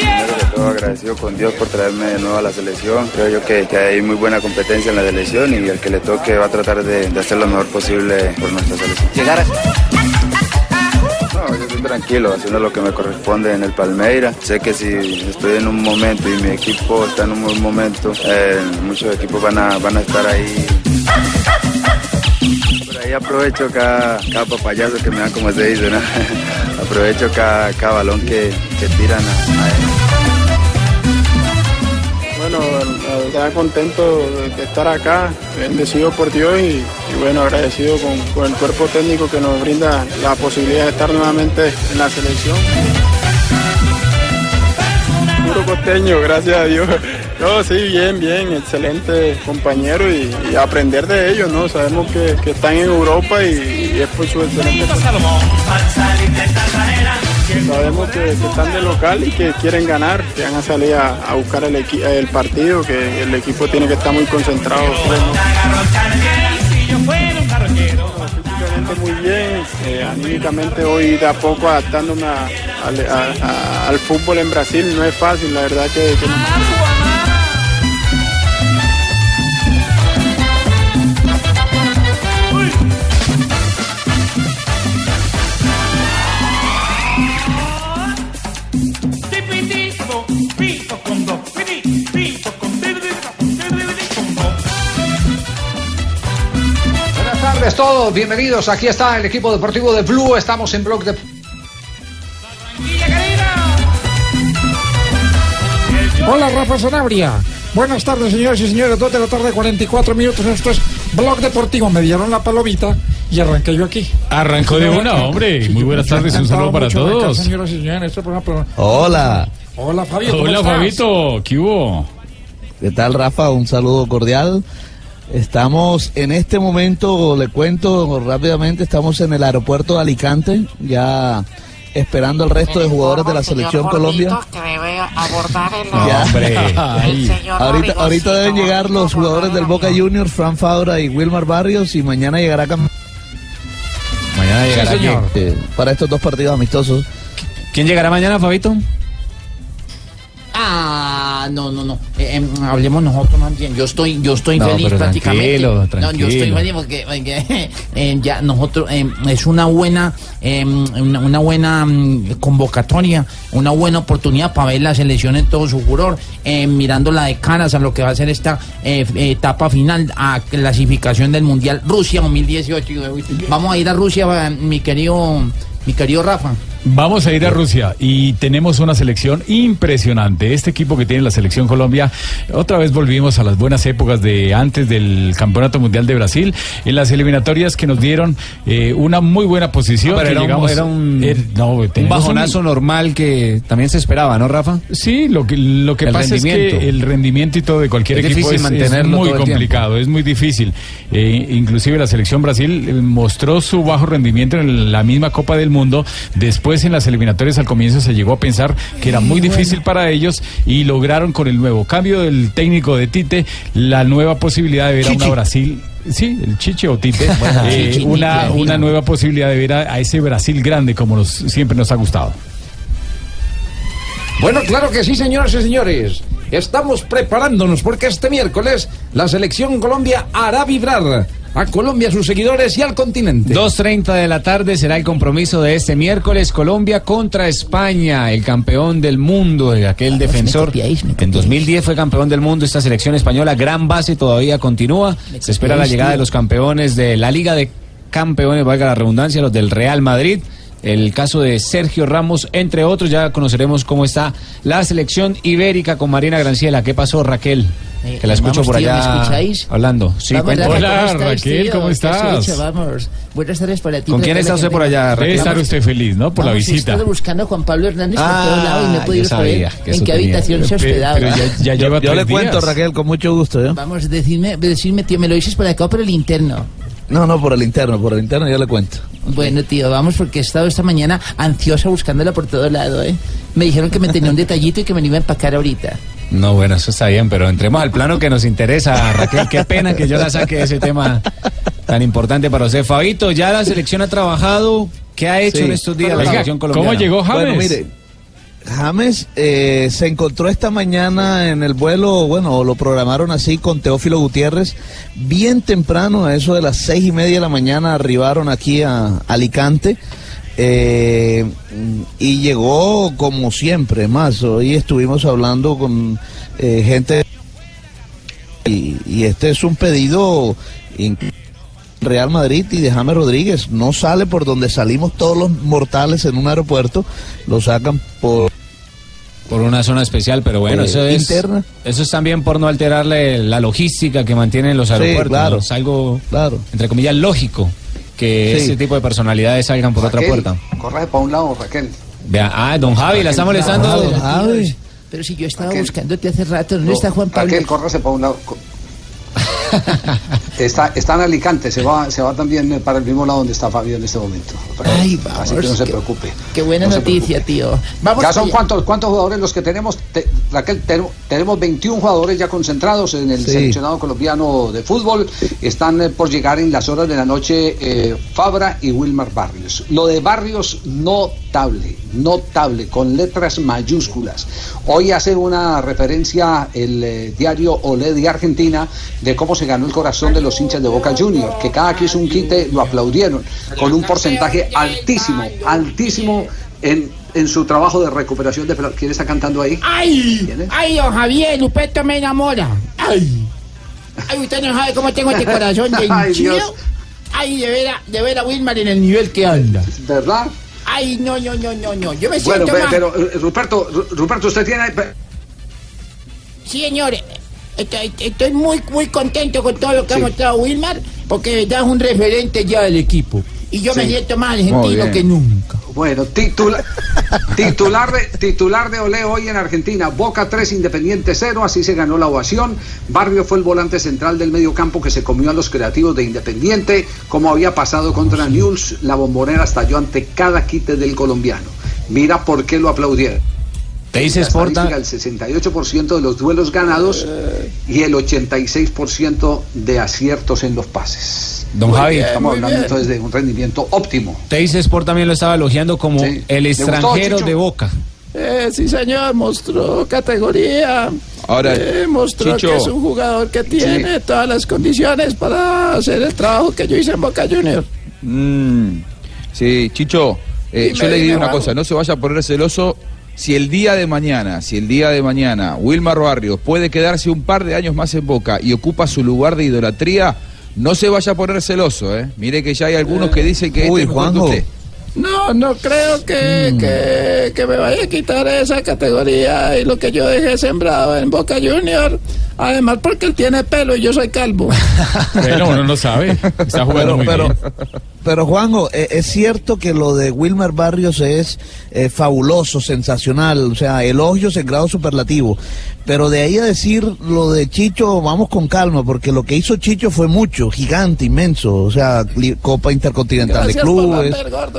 Primero que todo agradecido con Dios por traerme de nuevo a la selección. Creo yo que, que hay muy buena competencia en la selección y el que le toque va a tratar de, de hacer lo mejor posible por nuestra selección. Llegar a... No, yo estoy tranquilo, haciendo lo que me corresponde en el Palmeira. Sé que si estoy en un momento y mi equipo está en un buen momento, eh, muchos equipos van a, van a estar ahí. Por ahí aprovecho cada, cada papayazo que me dan, como se dice, ¿no? aprovecho cada, cada balón que, que tiran a, a él. Verdad contento de estar acá, bendecido por Dios y, bueno, agradecido con, con, el cuerpo técnico que nos brinda la posibilidad de estar nuevamente en la selección. Puro costeño, gracias a Dios. No, sí, bien, bien, excelente compañero y, y aprender de ellos, ¿no? Sabemos que, que están en Europa y, y es por su excelente. Sabemos que, que, están de local y que quieren ganar, que van a salir a, a buscar el, el, partido, que el equipo tiene que estar muy concentrado. Muy bien, eh, anímicamente hoy de a poco adaptándome a, a, al fútbol en Brasil, no es fácil, la verdad que... que... tardes todos, bienvenidos. Aquí está el equipo deportivo de Blue. Estamos en Blog de. Hola, Rafa Sanabria. Buenas tardes, señores y señores. Dos de la tarde, 44 minutos. Esto es Blog Deportivo. Me dieron la palomita y arranqué yo aquí. Arrancó de una, hombre. Muy buenas tardes, un saludo para todos. señoras y señores, este programa... Hola. Hola, Fabio. Hola, Fabito. ¿Qué hubo? ¿Qué tal, Rafa? Un saludo cordial. Estamos en este momento, le cuento rápidamente, estamos en el aeropuerto de Alicante, ya esperando al resto de jugadores de la selección Colombia. Que debe abordar el ya. Hombre. ahorita, ahorita deben llegar los jugadores del Boca Juniors, Fran Fabra y Wilmar Barrios, y mañana llegará Cam Mañana llegará sí, eh, para estos dos partidos amistosos. ¿Quién llegará mañana, Fabito? Ah, no, no, no. Eh, eh, hablemos nosotros más bien. Yo estoy, yo estoy no, feliz prácticamente. Tranquilo, tranquilo. No, yo estoy feliz porque, porque eh, ya nosotros es una buena, una, una, buena um, convocatoria, una buena oportunidad para ver la selección en todo su furor, mirándola de caras a lo que va a ser esta etapa final a clasificación del mundial Rusia 2018. Vamos a ir a Rusia, mi querido, mi querido Rafa. Vamos a ir a Rusia y tenemos una selección impresionante. Este equipo que tiene la selección Colombia, otra vez volvimos a las buenas épocas de antes del Campeonato Mundial de Brasil, en las eliminatorias que nos dieron eh, una muy buena posición. No, era, llegamos, un, era, un, er, no, un bajonazo un, normal que también se esperaba, ¿no, Rafa? Sí, lo que, lo que el pasa es que el rendimiento y todo de cualquier es equipo es, es, muy complicado, es muy difícil. Eh, inclusive la selección Brasil mostró su bajo rendimiento en la misma Copa del Mundo, después en las eliminatorias al comienzo se llegó a pensar que era muy difícil para ellos y lograron con el nuevo cambio del técnico de Tite la nueva posibilidad de ver a una Brasil Sí, el Chiche o Tite. Bueno, eh, una, una nueva posibilidad de ver a, a, ese Brasil grande como nos, siempre nos ha gustado. Bueno, claro que sí, señoras y señores. Estamos preparándonos porque este miércoles la selección Colombia hará vibrar a Colombia, a sus seguidores y al continente. 2.30 de la tarde será el compromiso de este miércoles Colombia contra España, el campeón del mundo, aquel defensor. En 2010 fue campeón del mundo esta selección española, gran base todavía continúa. Se espera la llegada de los campeones de la Liga de Campeones, valga la redundancia, los del Real Madrid el caso de Sergio Ramos, entre otros. Ya conoceremos cómo está la selección ibérica con Marina Granciela. ¿Qué pasó, Raquel? Eh, Que la escucho vamos, por tío, ¿me allá escucháis? hablando. Sí, Vamos. Rafa, Hola, ¿cómo estáis, Raquel, tío? ¿cómo ¿Qué has estás? hecho? Vamos. Buenas tardes para ti. ¿Con quién está la usted por allá, Debe Raquel? estar usted feliz, ¿no? Por la Vamos, he visita. estado buscando a Juan Pablo Hernández por Ah, todo lado y no he yo podido saber en qué tenía. habitación se Pero- hospedaba. pero ya, ya Yo, lleva yo le tres cuento, días. Raquel, con mucho gusto. ¿eh? Vamos, decirme, decirme, tío, ¿me lo dices por acá o por el interno? No, no, por el interno, por el interno yo le cuento. Bueno, tío, vamos porque he estado esta mañana ansiosa buscándola por todo lado, ¿eh? Me dijeron que me tenía un detallito y que me lo iba a empacar ahorita. No, bueno, eso está bien, pero entremos al plano que nos interesa, Raquel. Qué pena que yo la saque de ese tema tan importante para usted. Fabito, ya la selección ha trabajado. ¿Qué ha hecho Sí. en estos días la selección colombiana? ¿Cómo llegó James? Bueno, mire, James eh, se encontró esta mañana en el vuelo, bueno, lo programaron así con Teófilo Gutiérrez, bien temprano, a eso de las seis y media de la mañana arribaron aquí a Alicante. eh, y llegó como siempre, más, hoy estuvimos hablando con eh, gente y, este es un pedido Real Madrid y de James Rodríguez. No sale por donde salimos todos los mortales en un aeropuerto, lo sacan por... Por una zona especial, pero bueno, Eh, eso es interna. eso es también por no alterarle la logística que mantienen los aeropuertos. claro. ¿no? Es algo, Claro. entre comillas, lógico que Sí. ese tipo de personalidades salgan por otra puerta. Corre para un lado, Raquel. Vea, ah, don Javi, la está molestando. Javi. Pero si yo estaba Raquel. buscándote hace rato, ¿dónde está Juan Pablo? Raquel, córrase para un lado. Está, está en Alicante, se va, se va también para el mismo lado donde está Fabio en este momento. Ay, vamos. Así que no se qué- preocupe. Qué buena No noticia, tío. Vamos Ya son allá. cuántos, cuántos jugadores los que tenemos, Te- Raquel, tenemos, tenemos 21 jugadores ya concentrados en el Sí. seleccionado colombiano de fútbol. Están eh, por llegar en las horas de la noche eh, Fabra y Wilmar Barrios. Lo de Barrios notable, notable, con letras mayúsculas. Hoy hace una referencia el eh, diario Olé de Argentina de cómo se ganó el corazón de los hinchas de Boca Junior, que cada que hizo un quite lo aplaudieron con un porcentaje altísimo, altísimo en, en su trabajo de recuperación de pelota. ¿Quién está cantando ahí? ¡Ay! ¡Ay, don Javier! Lupeto me enamora. ¡Ay! ¡Ay, usted no sabe cómo tengo este corazón de Ay! Dios. ¡Ay, de ver a, de ver a Wilmar en el nivel que anda! ¿Verdad? ¡Ay, no, no, no, no, no! Yo me Bueno, siento más... pero eh, Ruperto, Ru- Ruperto, usted tiene... Sí, señores. Estoy, estoy muy, muy contento con todo lo que ha mostrado Wilmar, porque de verdad es un referente ya del equipo. Y yo me siento más argentino que nunca. Bueno, titula- titular, de, titular de Olé hoy en Argentina, Boca 3, Independiente 0, así se ganó la ovación. Barrio fue el volante central del medio campo que se comió a los creativos de Independiente, como había pasado contra News, la bombonera estalló ante cada quite del colombiano. Mira por qué lo aplaudieron. Te dice La Sporta. estadística, El 68% de los duelos ganados y el 86% de aciertos en los pases. Don Javi. Estamos hablando entonces de un rendimiento óptimo. Teis Sport también lo estaba elogiando como Sí. el ¿Le gustó, extranjero de Boca. Eh, sí, señor, mostró categoría. Ahora, Eh, mostró Chicho. que es un jugador que tiene todas las condiciones para hacer el trabajo que yo hice en Boca Junior. Mm, sí, Chicho, eh, yo le digo una cosa, no se vaya a poner celoso. Si el día de mañana, si el día de mañana Wilmar Barrios puede quedarse un par de años más en Boca y ocupa su lugar de idolatría, no se vaya a poner celoso, ¿eh? Mire que ya hay algunos que dicen que Uy, este es Juanjo. usted. No, no creo que, que, que me vaya a quitar esa categoría y lo que yo dejé sembrado en Boca Junior. Además, porque él tiene pelo y yo soy calvo. Bueno, uno no sabe. Está jugando Pero, muy pero, bien. Pero Juanjo, eh, es cierto que lo de Wilmer Barrios es eh, fabuloso, sensacional, o sea, elogios en grado superlativo. Pero de ahí a decir lo de Chicho, vamos con calma, porque lo que hizo Chicho fue mucho, gigante, inmenso, o sea, Copa Intercontinental Gracias de Clubes.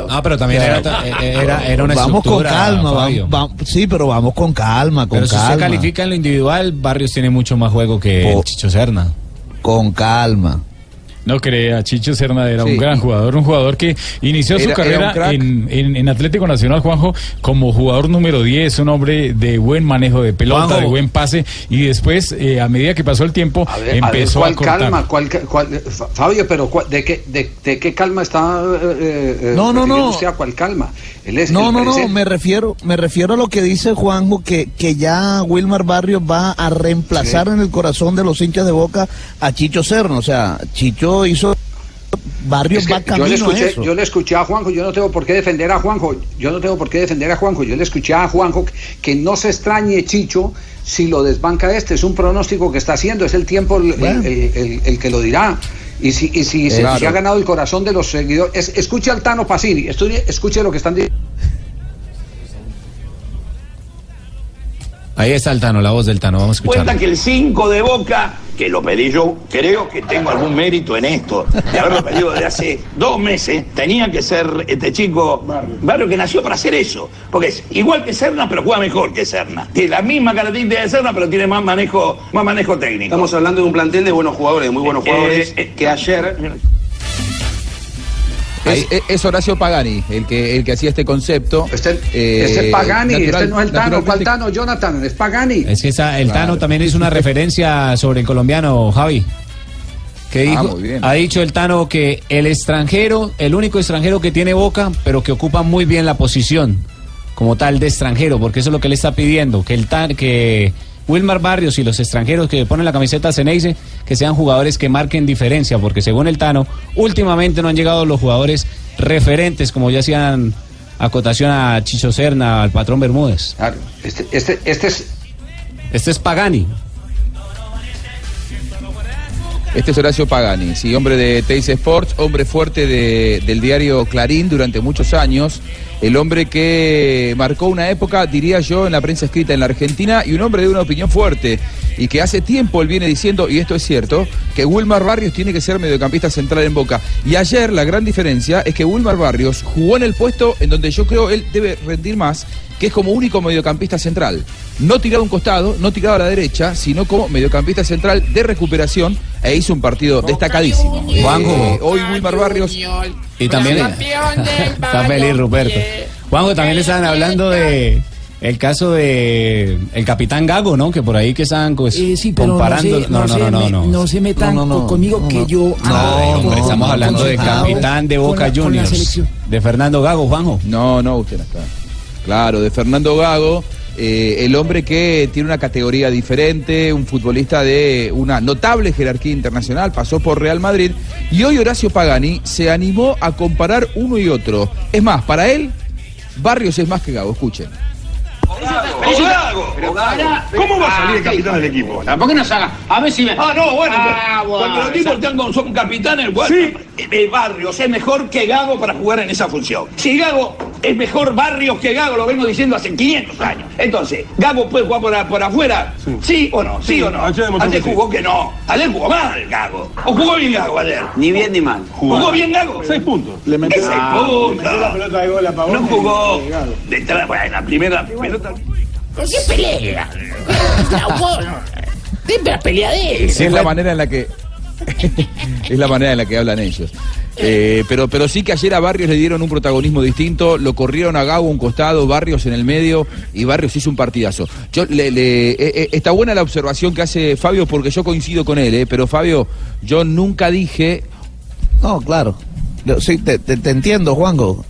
Ah, pero también era, eh, era, era una vamos con calma, vamos, vamos- sí, pero vamos con calma, con Pero si usted calma. califica en lo individual, Barrios tiene mucho más juego que Oh. el Chicho Serna. Con calma. No crea, Chicho Serna era Sí. un gran jugador, un jugador que inició su Era- era carrera en, en- en Atlético Nacional, Juanjo, como jugador número 10, un hombre de buen manejo de pelota, Juanjo. de buen pase, y después, eh, a medida que pasó el tiempo, A ver, a ver, empezó a, ¿cuál cortar. calma? ¿Cuál, cuál- Fa- Fabio, pero cuál- ¿de qué, de, de qué calma está eh, eh, No, no, no. usted a cuál calma? Él es No, no, no, me refiero, me refiero a lo que dice Juanjo, que, que ya Wilmar Barrios va a reemplazar en el corazón de los hinchas de Boca a Chicho Serna. O sea, Chicho hizo Barrios Es que va yo, le escuché, eso. yo le escuché a Juanjo, yo no tengo por qué defender a Juanjo, yo no tengo por qué defender a Juanjo, yo le escuché a Juanjo que no se extrañe Chicho si lo desbanca este, es un pronóstico que está haciendo, es el tiempo el, el- el- el- el que lo dirá. Y si, y si, se- Claro. si ha ganado el corazón de los seguidores, es- escuche al Tano Pasini, estudie- escuche lo que están diciendo. Ahí está el Tano, la voz del Tano, vamos a Cuenta escucharla. que el 5 de Boca, que lo pedí yo, creo que tengo algún mérito en esto, de haberlo pedido desde hace dos meses, tenía que ser este chico Barrio que nació para hacer eso, porque es igual que Serna, pero juega mejor que Serna. Tiene la misma característica de Serna, pero tiene más manejo, más manejo técnico. Estamos hablando de un plantel de buenos jugadores, de muy buenos Eh, jugadores, eh, que ayer Es, es- es Horacio Pagani el que, el que hacía este concepto. Este Eh, es Pagani, natural- este no es el Tano, ¿cuál Tano, Jonathan? Es Pagani. Es que esa- el Claro. Tano también es una referencia sobre el colombiano, Javi. Que Ah, dijo, muy bien. ha dicho el Tano que el extranjero, el único extranjero que tiene boca, pero que ocupa muy bien la posición como tal de extranjero, porque eso es lo que le está pidiendo, que el Tan, que Wilmar Barrios y los extranjeros que ponen la camiseta Ceneice, que sean jugadores que marquen diferencia, porque según el Tano, últimamente no han llegado los jugadores referentes, como ya hacían acotación a Chicho Serna, al patrón Bermúdez. Claro, este, este, este es Este es Pagani. Este es Horacio Pagani, sí, hombre de Teis Sports, hombre fuerte de- del diario Clarín durante muchos años, el hombre que marcó una época, diría yo, en la prensa escrita en la Argentina y un hombre de una opinión fuerte y que hace tiempo él viene diciendo, y esto es cierto, que Wilmar Barrios tiene que ser mediocampista central en Boca. Y ayer la gran diferencia es que Wilmar Barrios jugó en el puesto en donde yo creo él debe rendir más, que es como único mediocampista central. No tirado a un costado, no tirado a la derecha, sino como mediocampista central de recuperación e hizo un partido destacadísimo. Eh, hoy Wilmar Barrios Y también está feliz Ruperto. Juanjo, también estaban hablando de el caso de el capitán Gago, ¿no? Que por ahí que estaban pues, Eh, sí, pero comparando. no se, no, se, me- no se metan No, no, no, co- conmigo no, que no. yo No, hombre, estamos hablando de capitán de Boca la- Juniors, de Fernando Gago, Juanjo. No, no, usted no está. Claro, de Fernando Gago, eh, el hombre que tiene una categoría diferente, un futbolista de una notable jerarquía internacional, pasó por Real Madrid y hoy Horacio Pagani se animó a comparar uno y otro. Es más, para él, Barrios es más que Gago, escuchen. Gago, ¿Cómo va a salir el capitán del equipo? Tampoco nos haga. A ver si me. Ah, no, bueno, Ah, cuando los tipos están con, son capitanes, bueno, eh, Barrios es mejor que Gago para jugar en esa función. Si Gago es mejor Barrios que Gago, lo vengo diciendo hace 500 años. Entonces, ¿Gago puede jugar por, por afuera? ¿Sí. o no? ¿Sí, Sí, o no? ayer Ayer que sí. jugó que no. Ayer jugó mal Gago. ¿O jugó bien Gago ayer? ni bien ni mal. ¿Jugó bien Gago? Seis puntos. Le metió seis Ah, puntos. metió la pelota de gol a Pavón No jugó detrás, bueno, en la primera pelota. ¿Por qué pelea? Siempre la pelea de él. es la manera en la que es la manera en la que hablan ellos. Eh, pero, pero sí que ayer a Barrios le dieron un protagonismo distinto, lo corrieron a Gago a un costado, Barrios en el medio y Barrios hizo un partidazo. Yo, le- le- eh, eh, está buena la observación que hace Fabio porque yo coincido con él, eh, pero Fabio, yo nunca dije... No, claro. Yo, sí, te, te- te entiendo, Juanjo.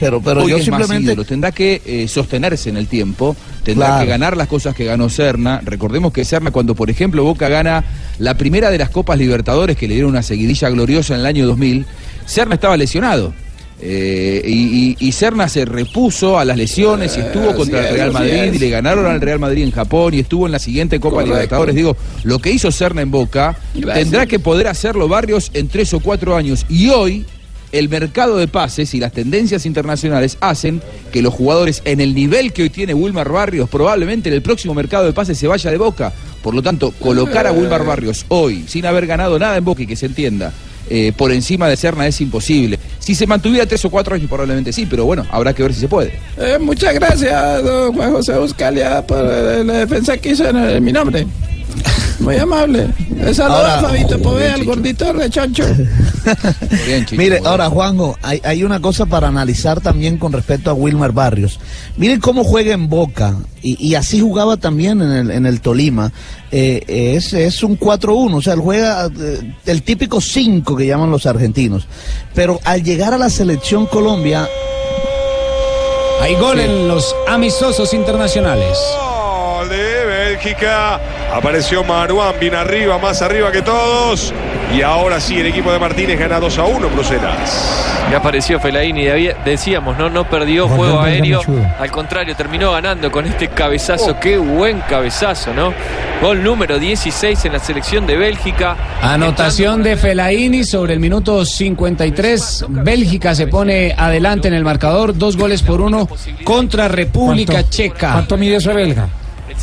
Pero pero Hoy yo es más simplemente... ídolo, tendrá que eh, sostenerse en el tiempo, tendrá Claro. que ganar las cosas que ganó Serna. Recordemos que Serna, cuando por ejemplo Boca gana la primera de las Copas Libertadores que le dieron una seguidilla gloriosa en el año 2000, Serna estaba lesionado. Eh, y, y- y Serna se repuso a las lesiones y estuvo contra así el Real Madrid y le ganaron al Real Madrid en Japón y estuvo en la siguiente Copa Correcto. Libertadores. Digo, lo que hizo Serna en Boca tendrá que poder hacerlo Barrios en tres o cuatro años. Y hoy el mercado de pases y las tendencias internacionales hacen que los jugadores en el nivel que hoy tiene Wilmar Barrios probablemente en el próximo mercado de pases se vaya de Boca. Por lo tanto, colocar a Wilmar Barrios hoy sin haber ganado nada en Boca y que se entienda. eh, por encima de Serna es imposible. Si se mantuviera tres o cuatro años probablemente sí, pero bueno, habrá que ver si se puede. Eh, muchas gracias, don Juan José Buscalia, por eh, la defensa que hizo en, eh, mi nombre. Muy amable. Saludos Fabito Poveda, el gordito rechoncho. Mire, ahora Juanjo, hay, hay una cosa para analizar también con respecto a Wilmer Barrios. Miren cómo juega en Boca y, y así jugaba también en el, en el Tolima. Eh, es, es un 4-1, o sea, él juega eh, el típico 5 que llaman los argentinos. Pero al llegar a la selección Colombia, Hay gol en los amistosos internacionales. Oliver Bélgica. Apareció Maruán bien arriba, más arriba que todos. Y ahora sí, el equipo de Martínez gana 2 a 1 en Bruselas. Y apareció Fellaini, había- decíamos, no, no perdió Gordón juego aéreo, al contrario, terminó ganando con este cabezazo, qué buen cabezazo, ¿no? Gol número 16 en la selección de Bélgica. Anotación de Fellaini sobre el minuto 53. Bélgica se pone adelante en el marcador, dos goles por uno contra República ¿Cuánto- Checa. ¿Cuánto mide ese belga?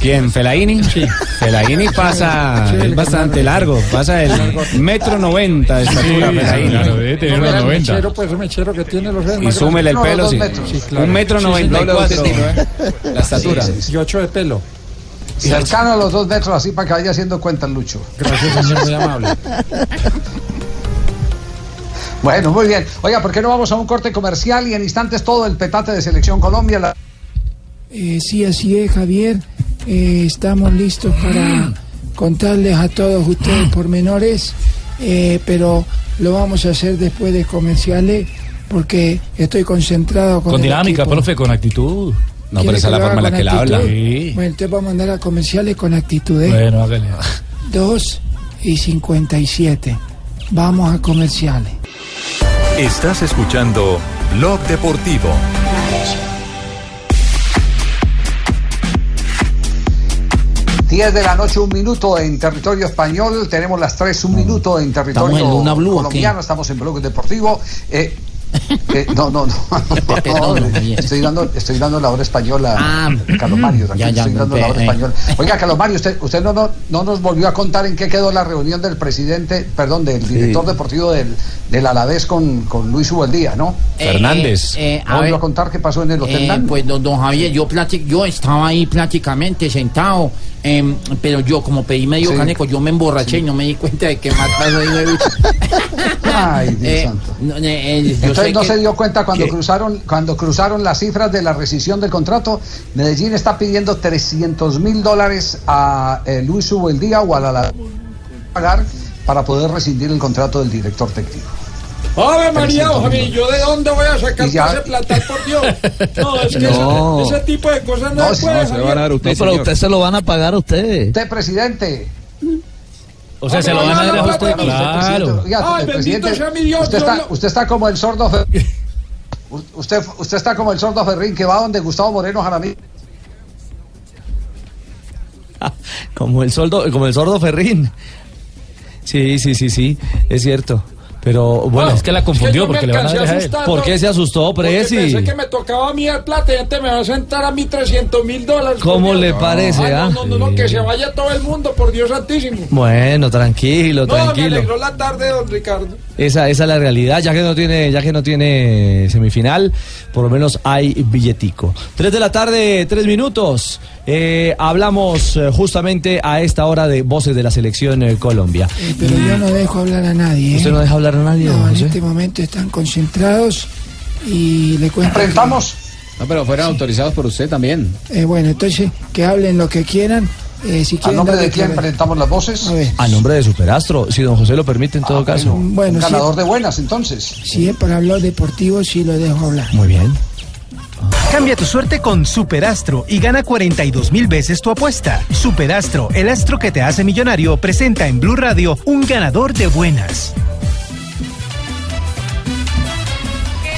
¿Quién? ¿Fellaini? Sí. Fellaini pasa, Sí, es bastante largo, pasa el metro noventa de estatura Sí, Fellaini. claro, debe tener unos 90. Mechero, pues mechero que tiene los dedos Y súmele el pelo, No, sí. claro. Un metro noventa y cuatro. ¿eh? La estatura. Sí, sí, sí. Y ocho de pelo. Cercano a los dos metros, así para que vaya haciendo cuenta el Lucho. Gracias, señor, muy amable. Bueno, muy bien. Oiga, ¿por qué no vamos a un corte comercial y en instantes todo el petate de Selección Colombia? La- Eh, sí, así es, Javier. Eh, estamos listos para contarles a todos ustedes pormenores, eh, pero lo vamos a hacer después de comerciales porque estoy concentrado con, Con dinámica, equipo. profe, con actitud. ¿Quiere que lo haga con actitud? Sí. Bueno, entonces vamos a mandar a comerciales con actitud. ¿eh? Bueno, hágale. 2 y 57. Vamos a comerciales. Estás escuchando Blog Deportivo. Diez de la noche, un minuto en territorio español. Tenemos las tres, un minuto en territorio ¿Estamos en Luna Blue colombiano. Estamos en Blog Deportivo. Eh, eh, no, no, no. Estoy, dando, estoy dando la hora española Ah, a Carlos Mario. ya, ya, estoy dando la hora eh, española. Oiga, Carlos Mario, usted, usted no, no, no nos volvió a contar en qué quedó la reunión del presidente, perdón, del director deportivo del, del Alavés con, con Luis Ubeldía, ¿no? Eh, Fernández. eh, a ¿No volvió ver. a contar qué pasó en el Hotel Eh, pues don, don Javier, yo platic- yo estaba ahí prácticamente sentado, em, pero yo como pedí medio Sí. caneco, yo me emborraché y no me di cuenta de que más pasó ahí de Ay, Dios Eh, santo. no, eh, eh, yo Entonces no que- se dio cuenta cuando que- cruzaron cuando cruzaron las cifras de la rescisión del contrato. Medellín está pidiendo 300 mil dólares a Luis Ubeldía o a la, la pagar para poder rescindir el contrato del director técnico. ¡Ave María, 300 Javier! ¿Yo de dónde voy a sacar ya- ese plata, por Dios? No, es que No. Ese, ese tipo de cosas no, No, se puede, Javier. No, pero a usted se lo van a pagar a usted. Usted, presidente. O sea, se lo van a dar a usted, claro. Oiga, Ay, el bendito sea mi Dios, usted, está, lo- usted está como el sordo Fer- usted, usted está como el sordo Ferrín que va donde Gustavo Moreno Jaramillo. Como el sordo, como el sordo Ferrín. Sí, sí, sí, sí, es cierto. Pero bueno, es que la confundió yo me porque le van a dejar a ¿Por ¿no? qué se asustó, Presi? pensé que me tocaba a mí el plata y antes me va a sentar a mí 300 mil dólares. ¿Cómo Dios. le parece, Ay, ah? No, no, no, no, que se vaya todo el mundo, por Dios santísimo. Bueno, tranquilo, No, me tranquilo. alegró la tarde, don Ricardo. Esa, esa es la realidad, ya que no tiene, ya que no tiene semifinal, por lo menos hay billetico. Tres de la tarde, tres minutos. Eh, hablamos eh, justamente a esta hora de voces de la selección eh, Colombia. Eh, pero yo no dejo hablar a nadie. ¿eh? ¿Usted no deja hablar a nadie, don No, en José? este momento están concentrados y le cuento. que- Enfrentamos. No, pero fueron autorizados por usted también. Eh, bueno, entonces que hablen lo que quieran. eh, si ¿A nombre de quién presentamos las voces? A ver. A nombre de Superastro, si don José lo permite en todo caso. Bueno, Un ganador de buenas, entonces. Si es para hablar deportivo, sí lo dejo hablar. Muy bien. Cambia tu suerte con Superastro y gana 42 mil veces tu apuesta. Superastro, el astro que te hace millonario, presenta en Blue Radio un ganador de buenas.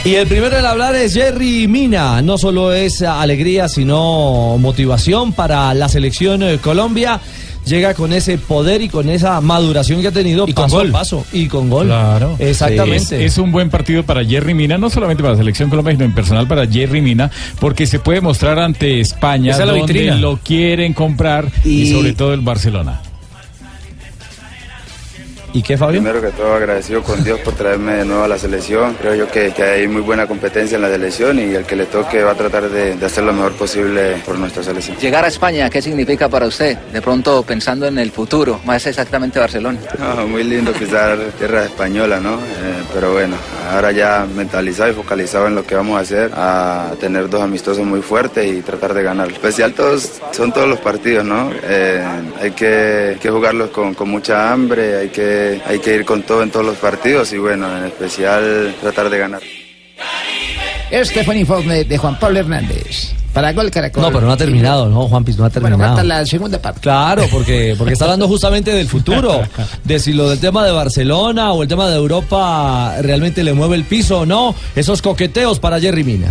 Y el primero en hablar es Jerry Mina. No solo es alegría, sino motivación para la selección eh, Colombia. Llega con ese poder y con esa maduración que ha tenido Y con paso gol. a paso. Y con gol. Claro. Exactamente. Es, es un buen partido para Jerry Mina, no solamente para la selección Colombia, sino en personal para Jerry Mina, porque se puede mostrar ante España es donde lo quieren comprar y, Y- sobre todo el Barcelona. ¿Y qué, Fabio? Primero que todo agradecido con Dios por traerme de nuevo a la selección. Creo yo que, que hay muy buena competencia en la selección y el que le toque va a tratar de, de hacer lo mejor posible por nuestra selección. Llegar a España, ¿qué significa para usted? De pronto pensando en el futuro, más exactamente Barcelona. No, muy lindo pisar tierra española, ¿no? Eh, pero bueno, ahora ya mentalizado y focalizado en lo que vamos a hacer, a tener dos amistosos muy fuertes y tratar de ganar. Especial todos, son todos los partidos, ¿no? Eh, hay que, que jugarlos con, con mucha hambre, hay que, hay que ir con todo en todos los partidos y bueno, en especial tratar de ganar. Este fue el informe de Juan Pablo Hernández. Para gol Caracol. No, pero no ha terminado, ¿no, Juan Piz? No ha Bueno, terminado. falta la segunda parte. Claro, porque, porque está hablando justamente del futuro, de si lo del tema de Barcelona o el tema de Europa realmente le mueve el piso o no, esos coqueteos para Jerry Mina.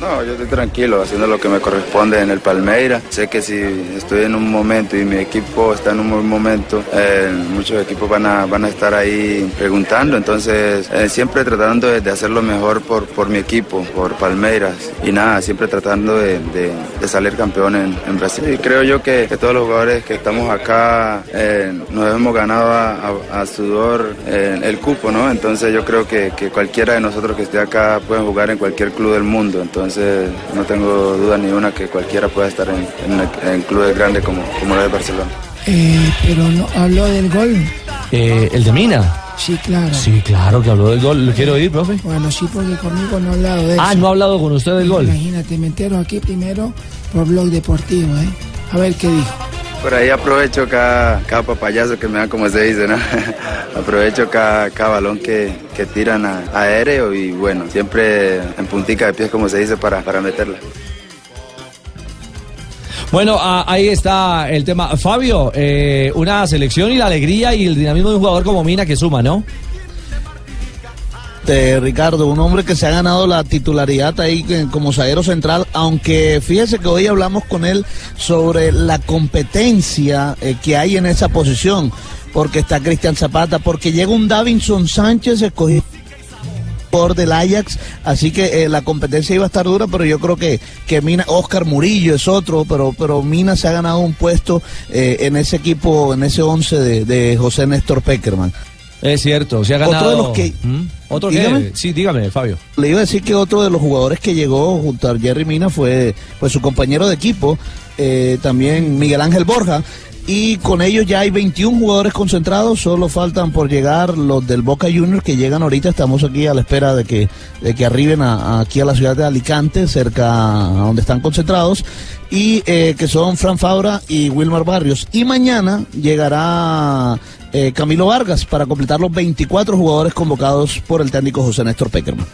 No, yo estoy tranquilo haciendo lo que me corresponde en el Palmeira. Sé que si estoy en un momento y mi equipo está en un buen momento, eh, muchos equipos van a, van a estar ahí preguntando. Entonces, eh, siempre tratando de, hacer lo mejor por, por mi equipo, por Palmeiras. Y nada, siempre tratando de, de- salir campeón en, Brasil. Y creo yo que, todos los jugadores que estamos acá eh, nos hemos ganado a, a- sudor el cupo, ¿no? Entonces yo creo que, que cualquiera de nosotros que esté acá puede jugar en cualquier club del mundo. Entonces no tengo duda ni una que cualquiera pueda estar en, en- en clubes grandes como, como lo de Barcelona. Eh, pero no habló del gol. Eh, ¿El de Mina? Sí, claro. Sí, claro que habló del gol. ¿Lo quiero oír, profe? Bueno, sí, porque conmigo no ha hablado de eso. Ah, ¿no ha hablado con usted del gol? Imagínate, me entero aquí primero por Blog Deportivo, ¿eh? A ver qué dijo. Por ahí aprovecho cada, cada papayazo que me da, como se dice, ¿no? aprovecho cada, cada balón que, que tiran a, aéreo y bueno, siempre en puntica de pies, como se dice, para, para meterla. Bueno, ah, ahí está el tema. Fabio, eh, una selección y la alegría y el dinamismo de un jugador como Mina que suma, ¿no? Este, Ricardo, un hombre que se ha ganado la titularidad ahí como zaguero central, aunque fíjese que hoy hablamos con él sobre la competencia eh, que hay en esa posición, porque está Cristian Zapata, porque llega un Davinson Sánchez escogido por del Ajax, así que eh, la competencia iba a estar dura, pero yo creo que, que Mina, Oscar Murillo es otro, pero, pero Mina se ha ganado un puesto eh, en ese equipo, en ese once de, de José Néstor Peckerman. Es cierto, se ha ganado. Otro de los que... ¿Mm? ¿Otro. Sí, dígame, Fabio. Le iba a decir que otro de los jugadores que llegó junto a Jerry Mina fue pues, su compañero de equipo, eh, también Miguel Ángel Borja. Y con ellos ya hay 21 jugadores concentrados, solo faltan por llegar los del Boca Juniors que llegan ahorita, estamos aquí a la espera de que, de que arriben a- a- aquí a la ciudad de Alicante, cerca a donde están concentrados, y eh, que son Fran Fabra y Wilmar Barrios. Y mañana llegará eh, Camilo Vargas para completar los 24 jugadores convocados por el técnico José Néstor Peckerman.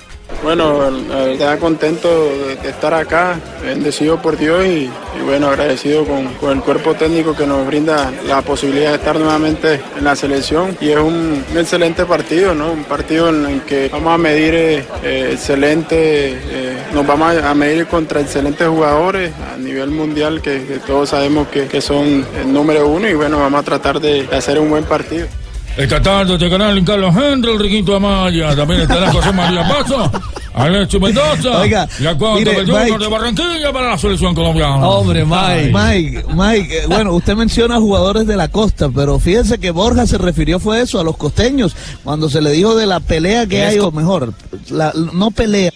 Bueno, la verdad contento de, estar acá, bendecido por Dios y, bueno, agradecido con, el cuerpo técnico que nos brinda la posibilidad de estar nuevamente en la selección y es un, excelente partido, ¿no? Un partido en el que vamos a medir eh, eh, excelente, eh, nos vamos a medir contra excelentes jugadores a nivel mundial que, todos sabemos que, que son el número uno y bueno, vamos a tratar de hacer un buen partido. Esta tarde te canal Carlos Henry, el Riquito Amaya, también estará José María Paso, Alexis Mendoza, Oiga, mire, del Junior Mike. de Barranquilla para la selección colombiana. Hombre, Mike. Mike, Mike, eh, bueno, usted menciona jugadores de la costa, pero fíjese que Borja se refirió fue eso, a los costeños, cuando se le dijo de la pelea que hay, o mejor, la, no pelea,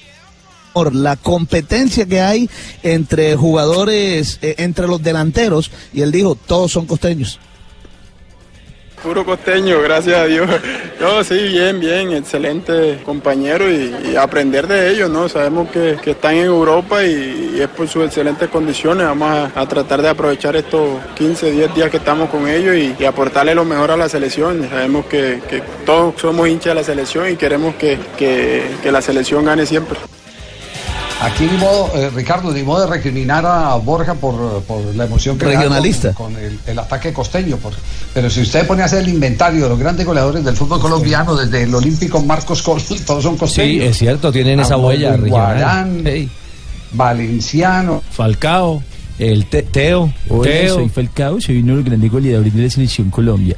la competencia que hay entre jugadores, eh, entre los delanteros, y él dijo, todos son costeños. Puro costeño, gracias a Dios. No, sí, bien, bien, excelente compañero y, aprender de ellos, ¿no? Sabemos que, que están en Europa y, es por sus excelentes condiciones. Vamos a, a tratar de aprovechar estos 15, 10 días que estamos con ellos y, aportarle lo mejor a la selección. Sabemos que, que todos somos hinchas de la selección y queremos que, que, que la selección gane siempre. Aquí ni modo, eh, Ricardo, ni modo de recriminar a Borja por, por la emoción que Regionalista. con, con el, el ataque costeño. por- pero si usted pone a hacer el inventario de los grandes goleadores del fútbol colombiano, desde el olímpico Marcos Col, todos son costeños. Sí, es cierto, tienen esa huella regional. Guarán, Valenciano. Falcao, el Te- Teo, Teo. soy Falcao, soy uno de los grandes goleadores de la selección Colombia.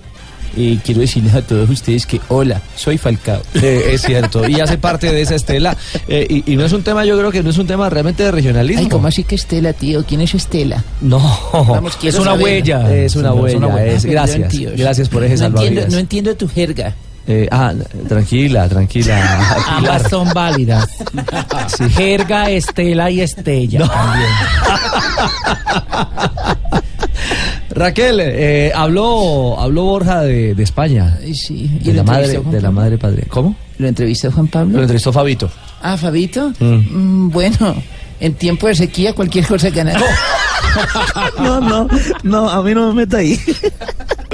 Eh, quiero decirles a todos ustedes que hola, soy Falcao. Eh, es cierto, y hace parte de esa estela. eh, y, y no es un tema, yo creo que no es un tema realmente de regionalismo. Ay, ¿cómo así que Estela, tío? ¿Quién es Estela? No, Vamos, es una saber. huella. Es una huella. es- Ah, perdón, gracias. Gracias por ese no entiendo, salvavidas. no entiendo tu jerga. Eh, ah, tranquila, tranquila. Ambas son válidas. Jerga, Estela y Estella también. Raquel, eh, habló, habló Borja de, de España. Sí. ¿Y De la madre, Juan de la madre padre. ¿Cómo? ¿Lo entrevistó Juan Pablo? Lo entrevistó Fabito. Ah, Fabito. Mm. Mm, bueno, en tiempo de sequía cualquier cosa gana. No, no, no, a mí no me meta ahí.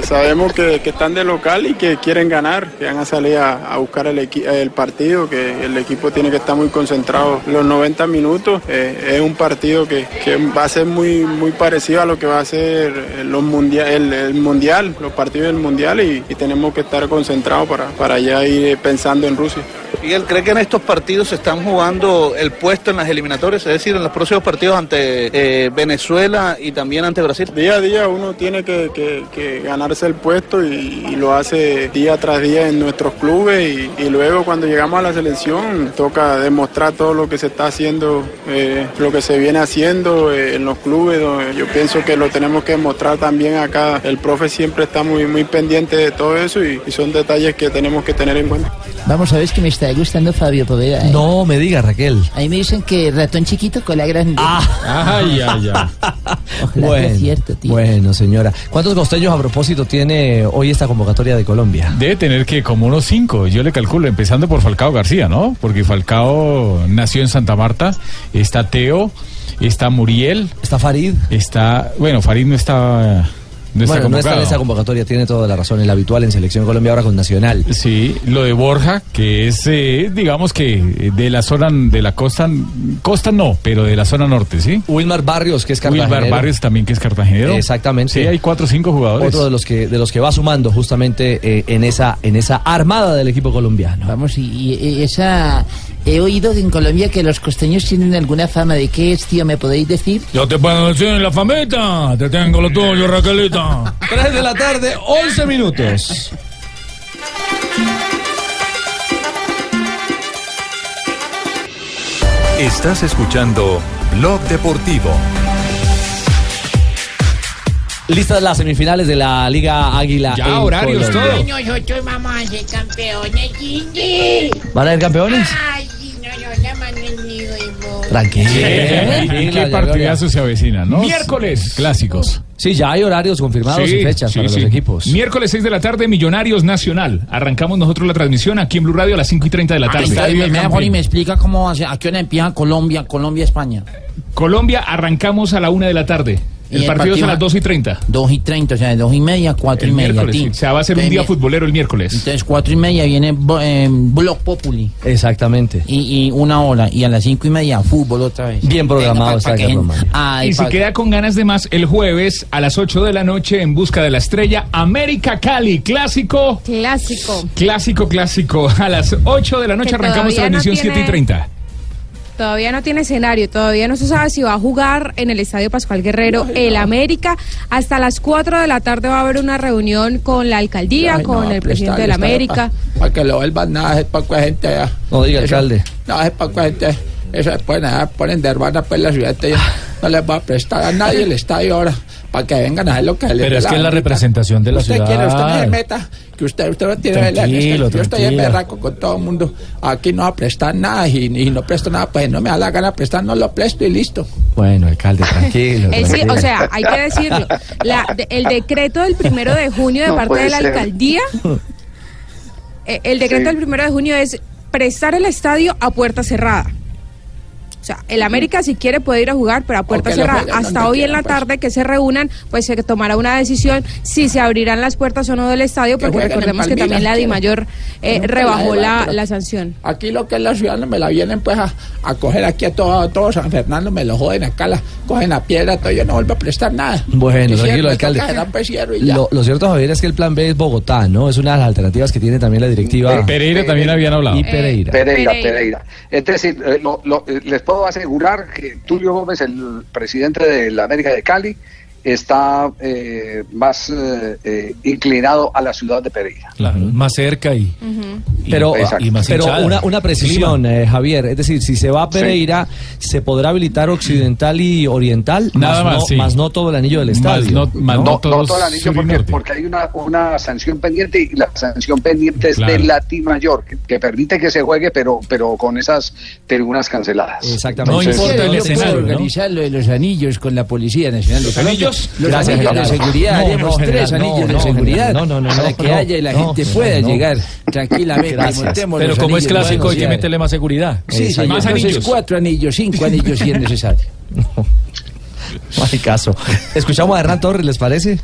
sabemos que, que están de local y que quieren ganar, que van a salir a, a buscar el, partido, que el equipo tiene que estar muy concentrado los 90 minutos. Eh, es un partido que, que va a ser muy, muy parecido a lo que va a ser los mundia- el, el mundial, los partidos del mundial y, y tenemos que estar concentrados para, para ya ir pensando en Rusia. Miguel, ¿cree que en estos partidos se están jugando el puesto en las eliminatorias? Es decir, en los próximos partidos ante eh, Venezuela y también ante Brasil. Día a día uno tiene que, que- que ganarse el puesto y, y lo hace día tras día en nuestros clubes y, y luego cuando llegamos a la selección toca demostrar todo lo que se está haciendo, eh, lo que se viene haciendo eh, en los clubes. donde Yo pienso que lo tenemos que demostrar también acá. El profe siempre está muy, muy pendiente de todo eso y, y son detalles que tenemos que tener en cuenta. Vamos a ver que me está gustando Fabio Poveda. ¿eh? No me diga, Raquel. Ahí me dicen que ratón chiquito con la grande. Ay, ay, ay. Ojalá sea cierto, tío. bueno, señora. ¿Cuántos costeños a propósito tiene hoy esta convocatoria de Colombia? Debe tener que como unos cinco, yo le calculo, empezando por Falcao García, ¿no? Porque Falcao nació en Santa Marta, está Teo, está Muriel. Está Farid. Está, bueno, Farid no está... No está bueno, no está en esa convocatoria, tiene toda la razón, el habitual en Selección Colombia ahora con Nacional. Sí, lo de Borja, que es, eh, digamos que eh, de la zona de la costa, costa no, pero de la zona norte, ¿sí? Wilmar Barrios, que es cartagenero. Wilmar Barrios también, que es cartagenero. Exactamente. Sí, hay cuatro o cinco jugadores. Otro de los que de los que va sumando justamente eh, en esa en esa armada del equipo colombiano. Vamos, y, y esa... He oído que en Colombia que los costeños tienen alguna fama de qué es, tío, ¿me podéis decir? Yo te puedo decir la famita, te tengo lo tuyo, Raquelita. 3 de la tarde, 11 minutos. Estás escuchando Blog Deportivo. Listas las semifinales de la Liga Águila. Ya, en horarios, Colombia. todo. Nosotros vamos a ser campeones, Gigi. ¿Van a ser campeones? Ay, no, no, y vos. Tranquila. ¿Y tranquila, qué ya, partidazo se avecina, no? Miércoles. Clásicos. Sí, ya hay horarios confirmados y fechas sí, para sí. los equipos. Miércoles 6 de la tarde, Millonarios Nacional. Arrancamos nosotros la transmisión aquí en Blue Radio a las 5 y 30 de la Ahí tarde. está, me, y me explica cómo hace, a qué hora empieza Colombia, Colombia, España. Colombia, arrancamos a la 1 de la tarde. El, el partido es a las 2 y 30. Dos y treinta, o sea, de dos y media, cuatro El y media. sí. O sea, va a ser un Entonces, día mi- futbolero el miércoles. Entonces, cuatro y media viene eh, Blog Populi. Exactamente. Y, y una hora. Y a las cinco y media, fútbol otra vez. Bien programado Venga, está pa- pa' el que- programa. Ay, y si queda con ganas de más, el jueves a las 8 de la noche en busca de la estrella, América Cali, clásico. Clásico. Clásico, clásico. A las 8 de la noche Que arrancamos todavía no transmisión 7 y tiene- 30. Todavía no tiene escenario, todavía no se sabe si va a jugar en el Estadio Pascual Guerrero el América. Hasta las 4 de la tarde va a haber una reunión con la alcaldía, Ay, con no, el presidente de la prestarle, América. Para que lo vuelvan nada, es para gente allá. No diga, Eso- alcalde. No, es para gente. Eso después nada, ponen de hermana pues la ciudad. No les va a prestar a nadie el estadio ahora. Para que vengan a hacer lo que les Pero es que es la representación de la usted ciudad. Quiere, usted no se meta. Que usted, usted no tiene Tranquilo, Yo estoy en berraco con todo el mundo. Aquí no va a prestar nada y, y no presto nada. Pues no me da la gana prestar, no lo presto y listo. Bueno, alcalde, tranquilo. Tranquilo. o sea, hay que decirlo. La- de- el decreto del primero de junio de No parte de la ser. alcaldía, eh, el decreto Sí. del primero de junio es prestar el estadio a puerta cerrada. O sea, el América si quiere puede ir a jugar, pero a puerta cerrada. Hasta hoy en la pues. tarde que se reúnan, pues se tomará una decisión si se abrirán las puertas o no del estadio, porque recordemos que también la. DIMAYOR eh, rebajó la, la sanción. Aquí lo que es la ciudad no me la vienen pues a, a coger aquí a todo, a todo San Fernando, me lo joden acá, la, cogen a piedra, todo, yo no vuelvo a prestar nada. Bueno, Y cierro, tranquilo, alcalde. pues, cierro y ya. Lo, lo cierto, Javier, es que el plan B es Bogotá, ¿no? Es una de las alternativas que tiene también la directiva. Pereira también habían hablado. Y Pereira. Pereira, Pereira. Es decir, eh, lo- lo- eh, les puedo asegurar que Tulio Gómez, el presidente de la América de Cali, está eh, más eh, eh, inclinado a la ciudad de Pereira. Claro, más cerca y, Pero, y más pero hinchada. una, una precisión, eh, Javier. Es decir, si se va a Pereira, ¿se podrá habilitar occidental y oriental? Nada más, más, no, sí. más no todo el anillo del Más estadio. no- más No, no no todo el anillo porque, porque hay una, una sanción pendiente y la sanción pendiente es Claro. de Lati Mayor, que, que permite que se juegue, pero, pero con esas tribunas canceladas. Exactamente. No Entonces, importa el escenario, ¿no? organizar lo de los anillos con la Policía Nacional de ¿Los Colombia. Anillos? Los Gracias, anillos de seguridad, No, haremos no, tres general, anillos no, de no, seguridad no, no, no, para no, que haya y la no, gente pueda no. llegar tranquilamente. Pero como es clásico, hay que meterle más seguridad. Sí, señor. Más Entonces, anillos. cuatro anillos, cinco anillos si es necesario. No hay caso. Escuchamos a Hernán Torres, ¿les parece?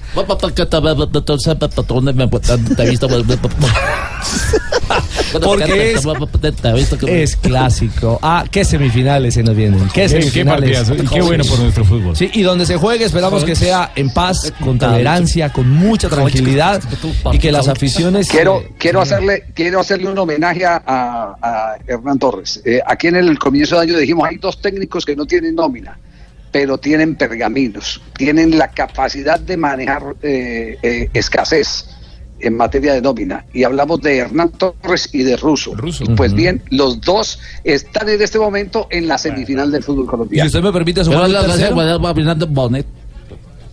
Porque es, es clásico. Ah, qué semifinales se nos vienen. Qué Qué- qué semifinales. y qué bueno por nuestro fútbol. Sí, y donde se juegue esperamos que sea en paz, con tolerancia, con mucha tranquilidad y que las aficiones... Quiero, eh, quiero hacerle, quiero hacerle un homenaje a, a- a Hernán Torres. Eh, aquí en el comienzo de año dijimos hay dos técnicos que no tienen nómina, pero tienen pergaminos, tienen la capacidad de manejar eh, eh, escasez en materia de nómina. Y hablamos de Hernán Torres y de Russo. Y pues bien, los dos están en este momento en la semifinal del fútbol Y colombiano. usted me permite.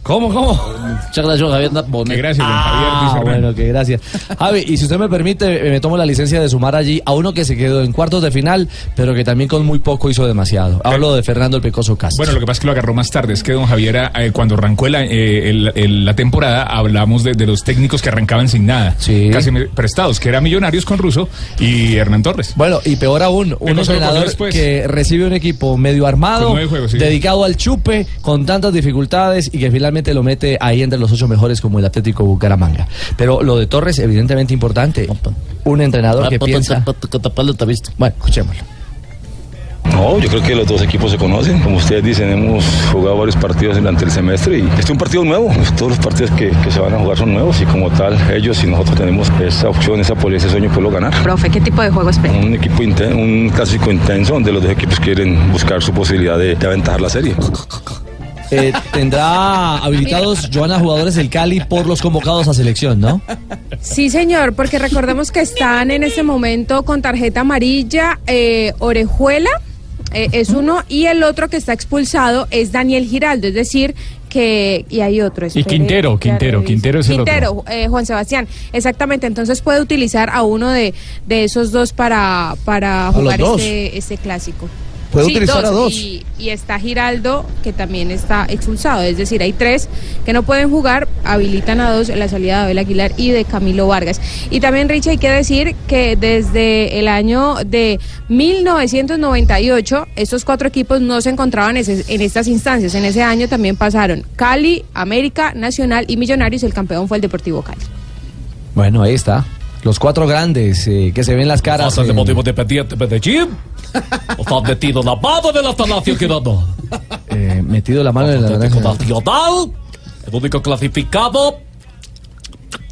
¿Cómo, cómo? Muchas gracias, Javier Bonet. gracias, don Javier, Ah, Hernán. bueno, que gracias. Javi, y si usted me permite, eh, me tomo la licencia de sumar allí a uno que se quedó en cuartos de final, pero que también con muy poco hizo demasiado. Hablo de Fernando el Pecoso Castro. Bueno, lo que pasa es que lo agarró más tarde. Es que don Javier, eh, cuando arrancó la, eh, el- el- la temporada, hablamos de, de los técnicos que arrancaban sin nada. Casi me- prestados, que eran Millonarios con Russo y Hernán Torres. Bueno, y peor aún, un entrenador después. que recibe un equipo medio armado, juegos, sí. dedicado al chupe, con tantas dificultades y que finalmente lo mete ahí entre los ocho mejores como el Atlético Bucaramanga. Pero lo de Torres, evidentemente importante. Un entrenador que piensa... Bueno, escuchémoslo. No, yo creo que los dos equipos se conocen. Como ustedes dicen, hemos jugado varios partidos durante el semestre y este es un partido nuevo. Todos los partidos que, que se van a jugar son nuevos y como tal, ellos y nosotros tenemos esa opción, esa posibilidad, ese sueño, poderlo ganar. Profe, ¿qué tipo de juego espera? Un equipo inten- un clásico intenso donde los dos equipos quieren buscar su posibilidad de, de aventajar la serie. Eh, tendrá habilitados, Joana, jugadores del Cali por los convocados a selección, ¿no? Sí, señor, porque recordemos que están en este momento con tarjeta amarilla eh, Orejuela, eh, es uno, y el otro que está expulsado es Daniel Giraldo, es decir, que... Y hay otro. Y Quintero, Quintero, reviso. Quintero es el otro. Quintero, eh, Juan Sebastián, exactamente, entonces puede utilizar a uno de, de esos dos para, para jugar este, este clásico. Puede utilizar a dos. Y, y está Giraldo, que también está expulsado. Es decir, hay tres que no pueden jugar, habilitan a dos en la salida de Abel Aguilar y de Camilo Vargas. Y también, Rich, hay que decir que desde el año de 1998, estos cuatro equipos no se encontraban ese- en estas instancias. En ese año también pasaron Cali, América, Nacional y Millonarios. El campeón fue el Deportivo Cali. Bueno, ahí está. Los cuatro grandes eh, que se ven las caras. De en- motivo de de Medellín. O está metido la mano de la Nación quedando. eh, metido la mano en la. Nacional, el único clasificado.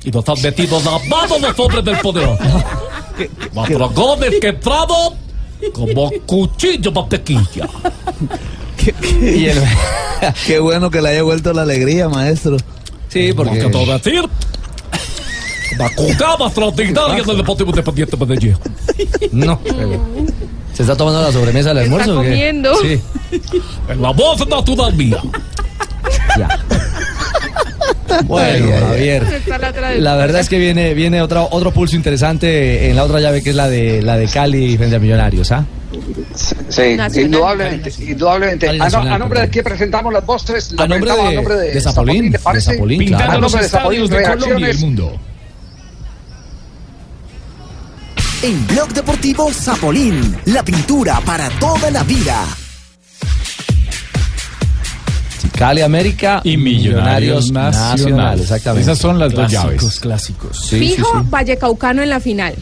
Y nos han metido la mano los hombres del poder. Cuatro goles que entrado como cuchillo mantequilla. Y el- Qué bueno que le haya vuelto la alegría, maestro. Sí, porque. ¿Qué a decir? La jugada extraordinaria del Deportivo Independiente de Medellín. No. ¿Se está tomando la sobremesa del Está almuerzo? qué? comiendo. Sí. En la voz natural mía. Bueno, Javier. Está la otra del- La verdad es que viene, viene otro, otro pulso interesante en la otra llave que es la de la de Cali frente a Millonarios, ¿ah? Sí, Nacional. indudablemente, indudablemente. A, no- Nacional, a nombre de quién presentamos las postres, A nombre de- a nombre de, de Zapolín, ¿te parece? de Zapolín, Pintando claro. a nombre de Zapolín, de Colombia y el reacciones. mundo. En Blog Deportivo Zapolín, la pintura para toda la vida. Cali América Y Millonarios Nacional. exactamente. Esas son las dos Clásicos, llaves. Clásicos. Fijo Vallecaucano en la final.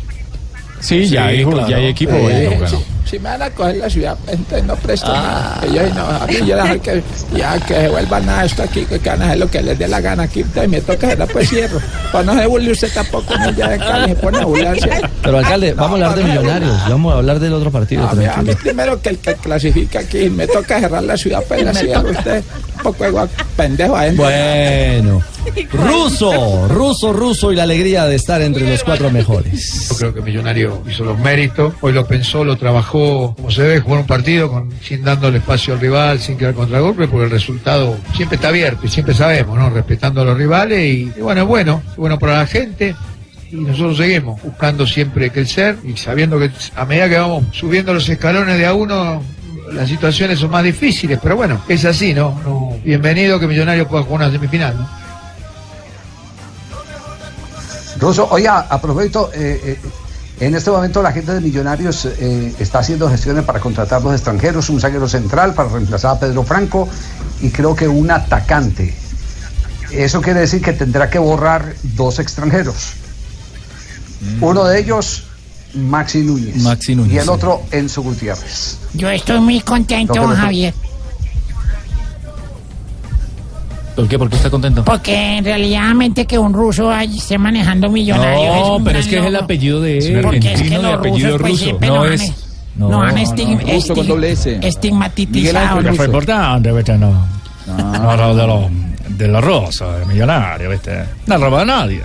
Sí, ya Sí, dijo, claro. ya hay equipo. Eh, Vallecaucano. Si, me van a coger la ciudad, entonces no presto Ah. nada. Que yo, no, a mí yo dejar que, ya que se vuelva nada esto aquí, que, que van a hacer lo que les dé la gana aquí. Entonces me toca hacerla, pues cierro. Pues no se burle usted tampoco, no, ya de Cali se pone a burlarse. Pero alcalde, vamos a hablar de no, no, no. Millonarios, vamos a hablar del otro partido. Mí, a mí primero que el que clasifica aquí, me toca cerrar la ciudad, pues la cierro usted. Poco igual, pendejo adentro. Bueno, ruso, ruso, ruso y la alegría de estar entre los cuatro mejores. Yo creo que Millonario hizo los méritos, hoy lo pensó, lo trabajó como se debe jugar un partido con, sin dándole espacio al rival, sin crear contragolpe, porque el resultado siempre está abierto y siempre sabemos, ¿no? Respetando a los rivales y, y bueno, es bueno, es bueno para la gente y nosotros seguimos buscando siempre crecer y sabiendo que a medida que vamos subiendo los escalones de a uno, las situaciones son más difíciles, pero bueno, es así, ¿no? No- bienvenido que Millonario pueda jugar una semifinal, ¿no? Ruso, oiga, a propósito, eh, eh, En este momento la gente de Millonarios eh, está haciendo gestiones para contratar dos extranjeros, un zaguero central para reemplazar a Pedro Franco y creo que un atacante. Eso quiere decir que tendrá que borrar dos extranjeros. Uno de ellos, Maxi Núñez. Maxi Núñez, Y el sí. otro, Enzo Gutiérrez. Yo estoy muy contento, Javier, ¿Por qué? ¿Por qué está contento? porque en realidad que un ruso ahí esté manejando millonarios No, pero es que es el apellido de él. Porque es que los apellido rusos pues ruso. No es- no, nos han no, no, con doble S. estigmatizado. Fue importante, ¿viste? No. No, no, de los de los rusos, de millonarios, ¿viste? No roba a nadie.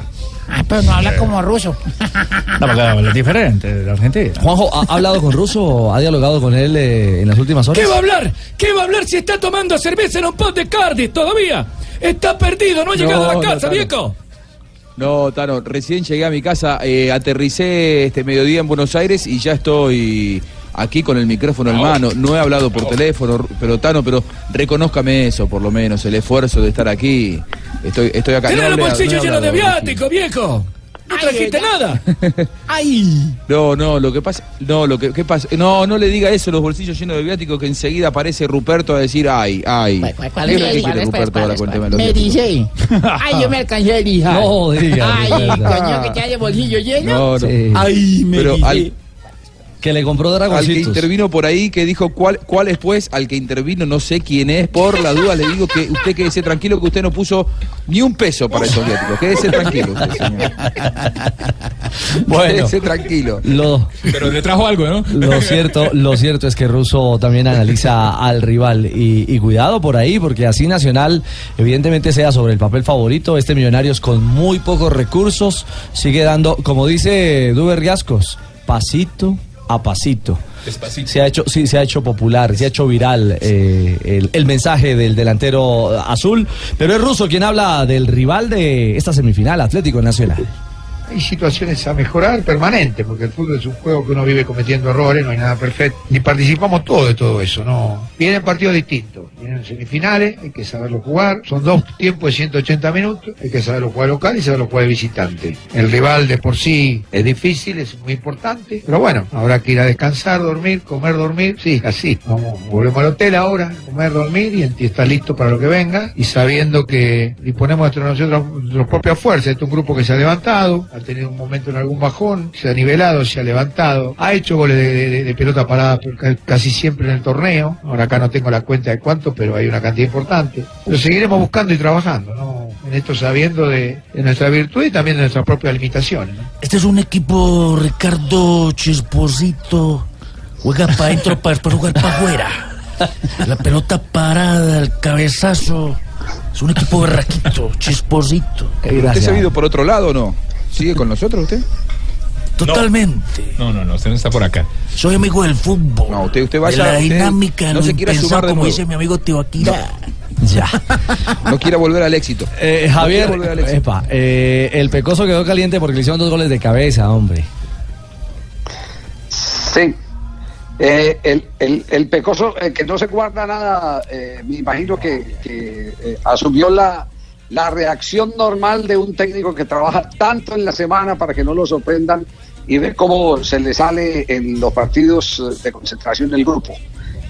Ah, pero no habla como ruso. No, porque habla diferente de Argentina. Juanjo, ¿ha ha hablado con Russo? ¿Ha dialogado con él eh, en las últimas horas? ¿Qué va a hablar? ¿Qué va a hablar si está tomando cerveza en un pot de Cardiff todavía? Está perdido, no ha llegado a la casa, no, viejo. No, Tano, recién llegué a mi casa, eh, aterricé este mediodía en Buenos Aires y ya estoy aquí con el micrófono en mano. No he hablado por teléfono, pero Tano, pero reconózcame eso, por lo menos, el esfuerzo de estar aquí. Estoy, estoy acá. Tenés No el hablé- bolsillo no he lleno de viático, viejo. No trajiste nada. ¡Ay! No, no, lo que pasa, no, lo que, ¿qué pasa? No, no le diga eso, los bolsillos llenos de viáticos, que enseguida aparece Ruperto a decir, ay, ay. ¿Cuál ¿Qué es? es lo que ¿Cuál es? Pues, Ruperto ¿cuál ahora? los Me viáticos. dice. Ay, yo me alcancé a dijar. No diga, Ay, coño, que te haya bolsillo lleno. No, no. Sí. Ay, me Pero dice. al- Que le compró Al que dragoncitos. intervino por ahí, que dijo cuál, cuál es pues, al que intervino, no sé quién es, por la duda le digo que usted quédese tranquilo que usted no puso ni un peso para esos viáticos. Quédese tranquilo usted, señor. Bueno. Quédese tranquilo. Lo, Pero le trajo algo, ¿no? Lo cierto, lo cierto es que Russo también analiza al rival y, y cuidado por ahí, porque así Nacional evidentemente sea sobre el papel favorito, este Millonarios con muy pocos recursos sigue dando, como dice Duber Riascos, pasito a pasito. Se ha hecho, sí, se ha hecho popular, se ha hecho viral eh, el, el mensaje del delantero azul, pero es Russo quien habla del rival de esta semifinal, Atlético Nacional. Hay situaciones a mejorar permanente, porque el fútbol es un juego que uno vive cometiendo errores, no hay nada perfecto. Y participamos todos de todo eso, ¿no? Vienen partidos distintos, vienen semifinales, hay que saberlo jugar. Son dos tiempos de 180 minutos, hay que saberlo jugar local y saberlo jugar de visitante. El rival de por sí es difícil, es muy importante, pero bueno, habrá que ir a descansar, dormir, comer, dormir, sí, así. Vamos, volvemos al hotel ahora, comer, dormir y, y estar listo para lo que venga y sabiendo que disponemos de nuestras propias fuerzas. Este es un grupo que se ha levantado, tenido un momento en algún bajón, se ha nivelado, se ha levantado, ha hecho goles de, de- de pelota parada ca- casi siempre en el torneo. Ahora acá no tengo la cuenta de cuánto, pero hay una cantidad importante. Lo seguiremos buscando y trabajando, ¿no? En esto sabiendo de, de nuestra virtud y también de nuestras propias limitaciones. ¿no? Este es un equipo, Ricardo Chisposito. Juega para adentro para después jugar para afuera. La pelota parada, el cabezazo. Es un equipo berraquito, chisposito. ¿Usted se ha ido por otro lado o no? ¿Sigue con nosotros usted? Totalmente. No, no, no, usted no está por acá. Soy amigo del fútbol. No, usted, usted de vaya. la usted dinámica, no se quiera sumar de como nuevo. dice mi amigo Teoquira. Ya. No quiera volver al éxito. Eh, No Javier, quiera volver al éxito. epa, eh, el Pecoso quedó caliente porque le hicieron dos goles de cabeza, hombre. Sí. Eh, el, el, el pecoso eh, que no se guarda nada, eh, me imagino que, que, eh, asumió la, la reacción normal de un técnico que trabaja tanto en la semana para que no lo sorprendan y ve cómo se le sale en los partidos eh, de concentración del grupo.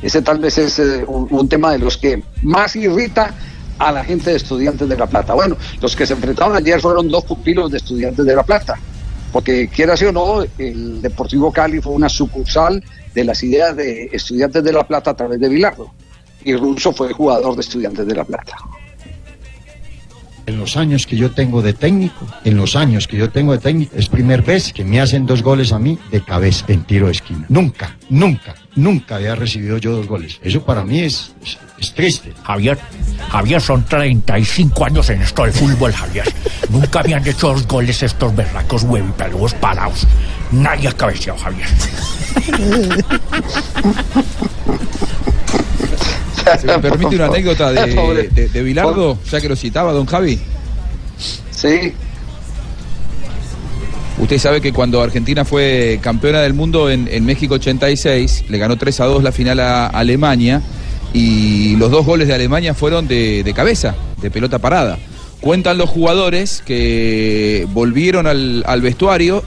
Ese tal vez es eh, un, tema de los que más irrita a la gente de Estudiantes de La Plata. Bueno, los que se enfrentaron ayer fueron dos pupilos de Estudiantes de La Plata porque quiera o no, el Deportivo Cali fue una sucursal de las ideas de Estudiantes de La Plata a través de Bilardo. Y Russo fue jugador de Estudiantes de La Plata. En los años que yo tengo de técnico, en los años que yo tengo de técnico, es primera vez que me hacen dos goles a mí de cabeza en tiro de esquina. Nunca, nunca, nunca había recibido yo dos goles. Eso para mí es triste. Javier, Javier, son 35 años en esto del fútbol, Javier. Nunca habían hecho dos goles estos berracos huevipeludos parados. Nadie ha cabeceado, Javier. ¿Se me permite una anécdota de, de Bilardo, ya que lo citaba don Javi? Sí. Usted sabe que cuando Argentina fue campeona del mundo en, en México 86, le ganó 3 a 2 la final a Alemania y los dos goles de Alemania fueron de, de cabeza, de pelota parada. Cuentan los jugadores que volvieron al, al vestuario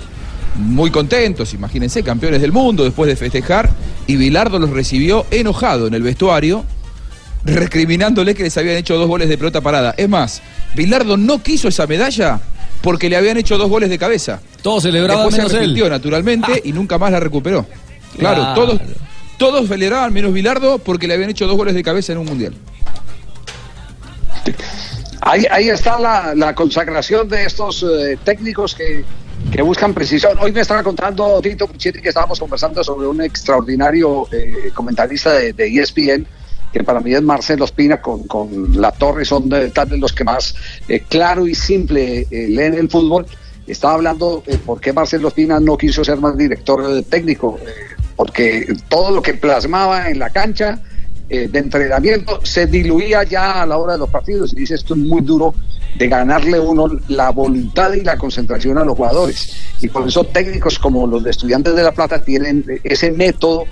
muy contentos, imagínense, campeones del mundo después de festejar, y Bilardo los recibió enojado en el vestuario, recriminándole que les habían hecho dos goles de pelota parada. Es más, Bilardo no quiso esa medalla porque le habían hecho dos goles de cabeza. Todos celebraban Después menos se él. arrepintió, naturalmente, y nunca más la recuperó. Claro, Claro. todos, todos celebraban menos Bilardo porque le habían hecho dos goles de cabeza en un mundial. Ahí, ahí está la, la consagración de estos eh, técnicos que, que buscan precisión. Hoy me estaba contando Tito Puchetti que estábamos conversando sobre un extraordinario eh, comentarista de, de ESPN, que para mí es Marcelo Espina con, con La Torre, son de, tal los que más eh, claro y simple eh, leen el fútbol. Estaba hablando eh, por qué Marcelo Espina no quiso ser más director técnico, porque todo lo que plasmaba en la cancha de entrenamiento se diluía ya a la hora de los partidos y dice esto es muy duro de ganarle uno la voluntad y la concentración a los jugadores y por eso técnicos como los de estudiantes de La Plata tienen ese método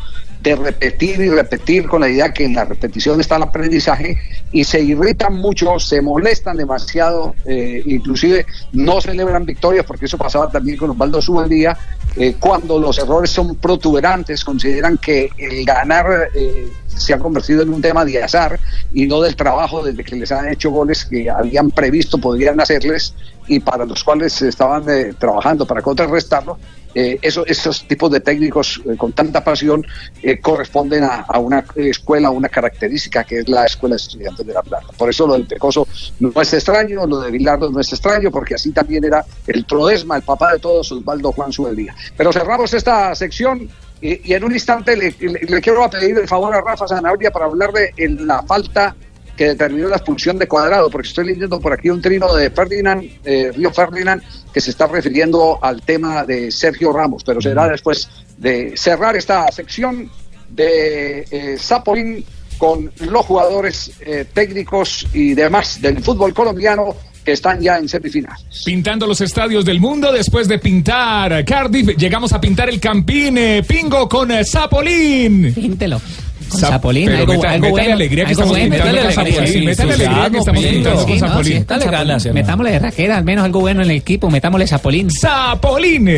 de repetir y repetir con la idea que en la repetición está el aprendizaje y se irritan mucho, se molestan demasiado, eh, inclusive no celebran victorias porque eso pasaba también con Osvaldo Subeldía, eh, cuando los errores son protuberantes, consideran que el ganar eh, se ha convertido en un tema de azar y no del trabajo desde que les han hecho goles que habían previsto podrían hacerles y para los cuales estaban eh, trabajando para contrarrestarlo. Eh, eso- esos tipos de técnicos eh, con tanta pasión eh, corresponden a, una escuela, a una característica que es la Escuela de Estudiantes de La Plata. Por eso lo del Pecoso no es extraño, lo de Bilardo no es extraño, porque así también era el Trodesma, el papá de todos, Osvaldo Juan Subeldía. Pero cerramos esta sección y, y en un instante le, le- le quiero pedir el favor a Rafa Zanabria para hablar de en la falta que determinó la expulsión de Cuadrado, porque estoy leyendo por aquí un trino de Ferdinand, eh, Río Ferdinand, que se está refiriendo al tema de Sergio Ramos, pero será después de cerrar esta sección de eh, Zapolín con los jugadores eh, técnicos y demás del fútbol colombiano que están ya en semifinal. Pintando los estadios del mundo después de pintar Cardiff, llegamos a pintar el Campín eh, Pingo con eh, Zapolín. Píntelo. Con Zap- Zapolín, pero algo, meta- algo métale bueno. alegría que estamos bueno. pintando Métale con alegría, Zapolín, sí, métale sí, alegría sí, que estamos pintando con Zapolín. Metámosle de raquera, al menos algo bueno en el equipo, metámosle Zapolín. Zapolín.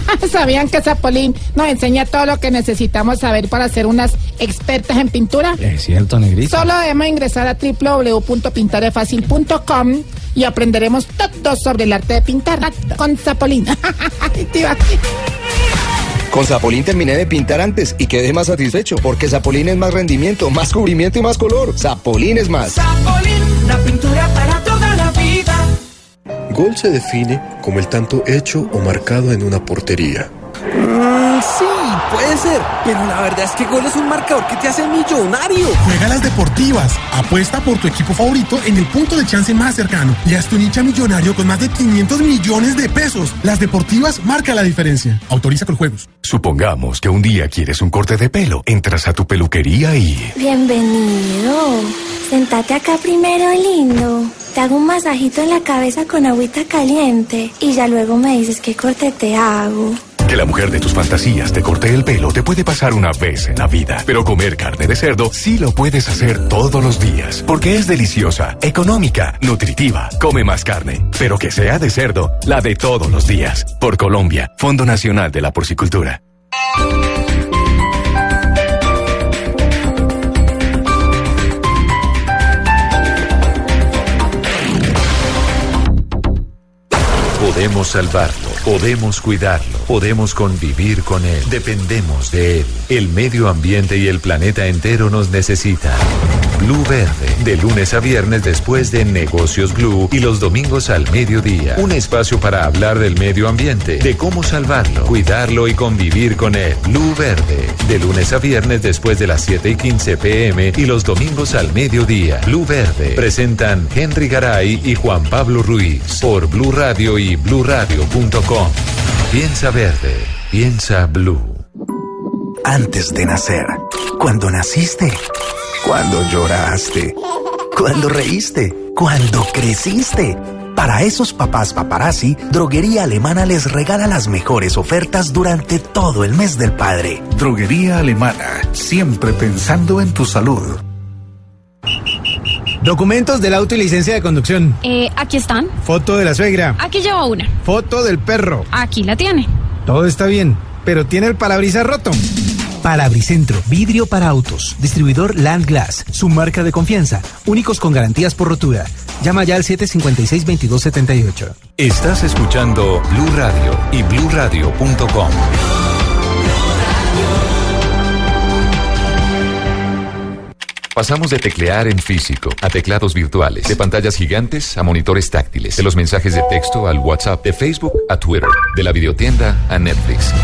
¿Sabían que Zapolín nos enseña todo lo que necesitamos saber para ser unas expertas en pintura? Es cierto, negrito. Solo debemos ingresar a www.pintarefacil.com y aprenderemos todo sobre el arte de pintar con Zapolín. Con Zapolín terminé de pintar antes y quedé más satisfecho porque Zapolín es más rendimiento, más cubrimiento y más color. Zapolín es más. Zapolín, la pintura para toda la vida. Gol se define como el tanto hecho o marcado en una portería. Mm, sí, puede ser. Pero la verdad es que gol es un marcador que te hace millonario. Juega las deportivas. Apuesta por tu equipo favorito en el punto de chance más cercano. Y haz tu nicha millonario con más de 500 millones de pesos. Las deportivas marca la diferencia. Autoriza con juegos. Supongamos que un día quieres un corte de pelo. Entras a tu peluquería y... Bienvenido. Sentate acá primero, lindo. Te hago un masajito en la cabeza con agüita caliente y ya luego me dices qué corte te hago. Que la mujer de tus fantasías te corte el pelo te puede pasar una vez en la vida, pero comer carne de cerdo sí lo puedes hacer todos los días, porque es deliciosa, económica, nutritiva. Come más carne, pero que sea de cerdo, la de todos los días. Por Colombia, Fondo Nacional de la Porcicultura. Podemos salvarlo, podemos cuidarlo, podemos convivir con él, dependemos de él. El medio ambiente y el planeta entero nos necesitan. Blue Verde, de lunes a viernes después de Negocios Blue y los domingos al mediodía. Un espacio para hablar del medio ambiente, de cómo salvarlo, cuidarlo y convivir con él. Blue Verde, de lunes a viernes después de las 7 y 15 pm y los domingos al mediodía. Blue Verde, presentan Henry Garay y Juan Pablo Ruiz por Blue Radio y bluradio.com. Piensa verde, piensa blue. Antes de nacer, cuando naciste, cuando lloraste, cuando reíste, cuando creciste. Para esos papás paparazzi, Droguería Alemana les regala las mejores ofertas durante todo el mes del padre. Droguería Alemana, siempre pensando en tu salud. Documentos del auto y licencia de conducción. Eh, aquí están. Foto de la suegra. Aquí llevo una. Foto del perro. Aquí la tiene. Todo está bien, pero tiene el parabrisas roto. Palabricentro, vidrio para autos. Distribuidor Land Glass, su marca de confianza. Únicos con garantías por rotura. Llama ya al 756-2278. Estás escuchando Blue Radio y bluradio.com. Pasamos de teclear en físico a teclados virtuales, de pantallas gigantes a monitores táctiles, de los mensajes de texto al WhatsApp, de Facebook a Twitter, de la videotienda a Netflix.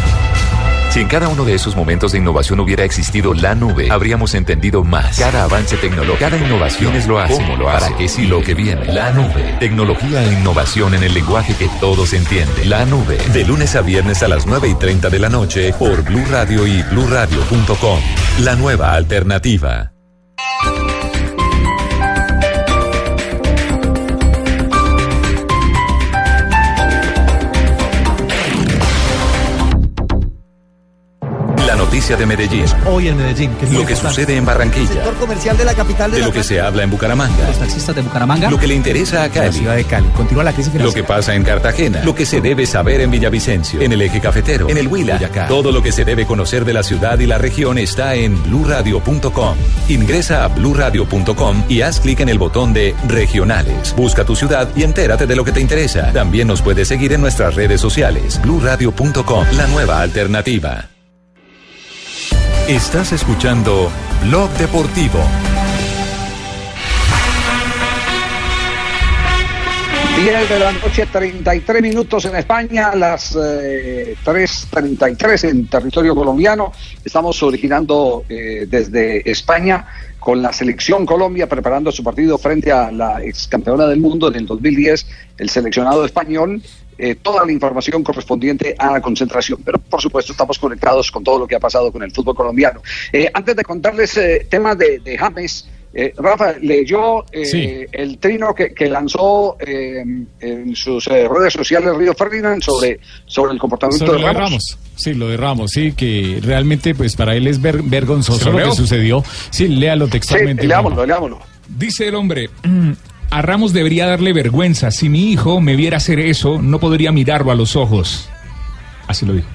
Si en cada uno de esos momentos de innovación hubiera existido la nube, habríamos entendido más. Cada avance tecnológico, cada innovación es lo hace, cómo lo hace, para qué sí lo que viene. La nube. Tecnología e innovación en el lenguaje que todos entienden. La nube. De lunes a viernes a las 9 y 30 de la noche por Blue Radio y bluradio.com. La nueva alternativa. Noticia de Medellín. Hoy en Medellín. Que Lo que sucede en Barranquilla. sector comercial de la capital de, De la lo que se habla en Bucaramanga. Los taxistas de Bucaramanga. Lo que le interesa a Cali. ciudad de Cali. Continúa la crisis Lo que pasa en Cartagena. Lo que se debe saber en Villavicencio. En el eje cafetero. En el Huila. Boyacá. Todo lo que se debe conocer de la ciudad y la región está en bluradio.com. Ingresa a bluradio.com y haz clic en el botón de regionales. Busca tu ciudad y entérate de lo que te interesa. También nos puedes seguir en nuestras redes sociales. bluradio.com. La nueva alternativa. Estás escuchando Blog Deportivo. 10 de la noche, 33 minutos en España, las eh, 3.33 en territorio colombiano. Estamos originando eh, desde España con la selección Colombia preparando su partido frente a la ex campeona del mundo en el 2010, el seleccionado español. Eh, toda la información correspondiente a la concentración. Pero por supuesto estamos conectados con todo lo que ha pasado con el fútbol colombiano. Eh, antes de contarles eh, temas de, de James, eh, Rafa, leyó eh, Sí. el trino que, que lanzó eh, en sus eh, redes sociales Río Ferdinand sobre, sobre el comportamiento Sobre de Ramos. Ramos. Sí, lo de Ramos, sí, que realmente pues para él es ver- ¿Se vergonzoso lo lo, que sucedió. Sí, léalo textualmente. Juanjo. leámoslo. Dice el hombre, "Mm, a Ramos debería darle vergüenza. Si mi hijo me viera hacer eso, no podría mirarlo a los ojos. Así lo dijo.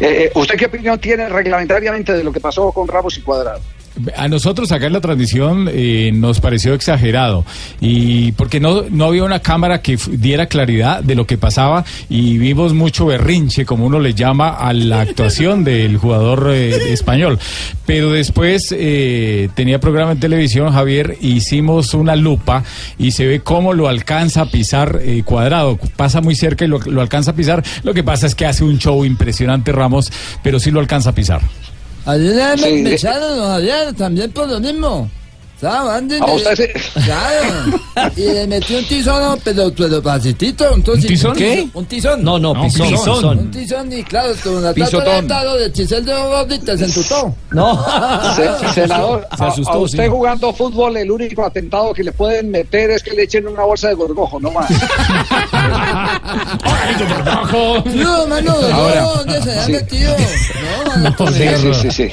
Eh, ¿Usted qué opinión tiene reglamentariamente de lo que pasó con Ramos y Cuadrado? A nosotros acá en la transmisión eh, nos pareció exagerado y porque no, no había una cámara que diera claridad de lo que pasaba y vimos mucho berrinche, como uno le llama, a la actuación del jugador eh, español. Pero después eh, tenía programa en televisión, Javier, hicimos una lupa y se ve cómo lo alcanza a pisar eh, cuadrado. Pasa muy cerca y lo, lo alcanza a pisar. Lo que pasa es que hace un show impresionante Ramos, pero sí lo alcanza a pisar. Ayer me Sí, echaron, Javier, también por lo mismo. ¿Sabes? Antes ¿A usted sí? Claro. Y le metí un tizón, pero, pero pasitito. Entonces, ¿Un tizón? ¿Qué? Un tizón. No, no, un pisón, pisón. Un tizón y claro, con la tata de Chisel de Gordita se entutó. No. Se- senador, Se a- asustó, a, usted sí. jugando fútbol, el único atentado que le pueden meter es que le echen una bolsa de gorgojo, no más. No, mano, Ahora. no, ¿dónde se Sí. metido? No, mano, Sí, sí, sí, sí.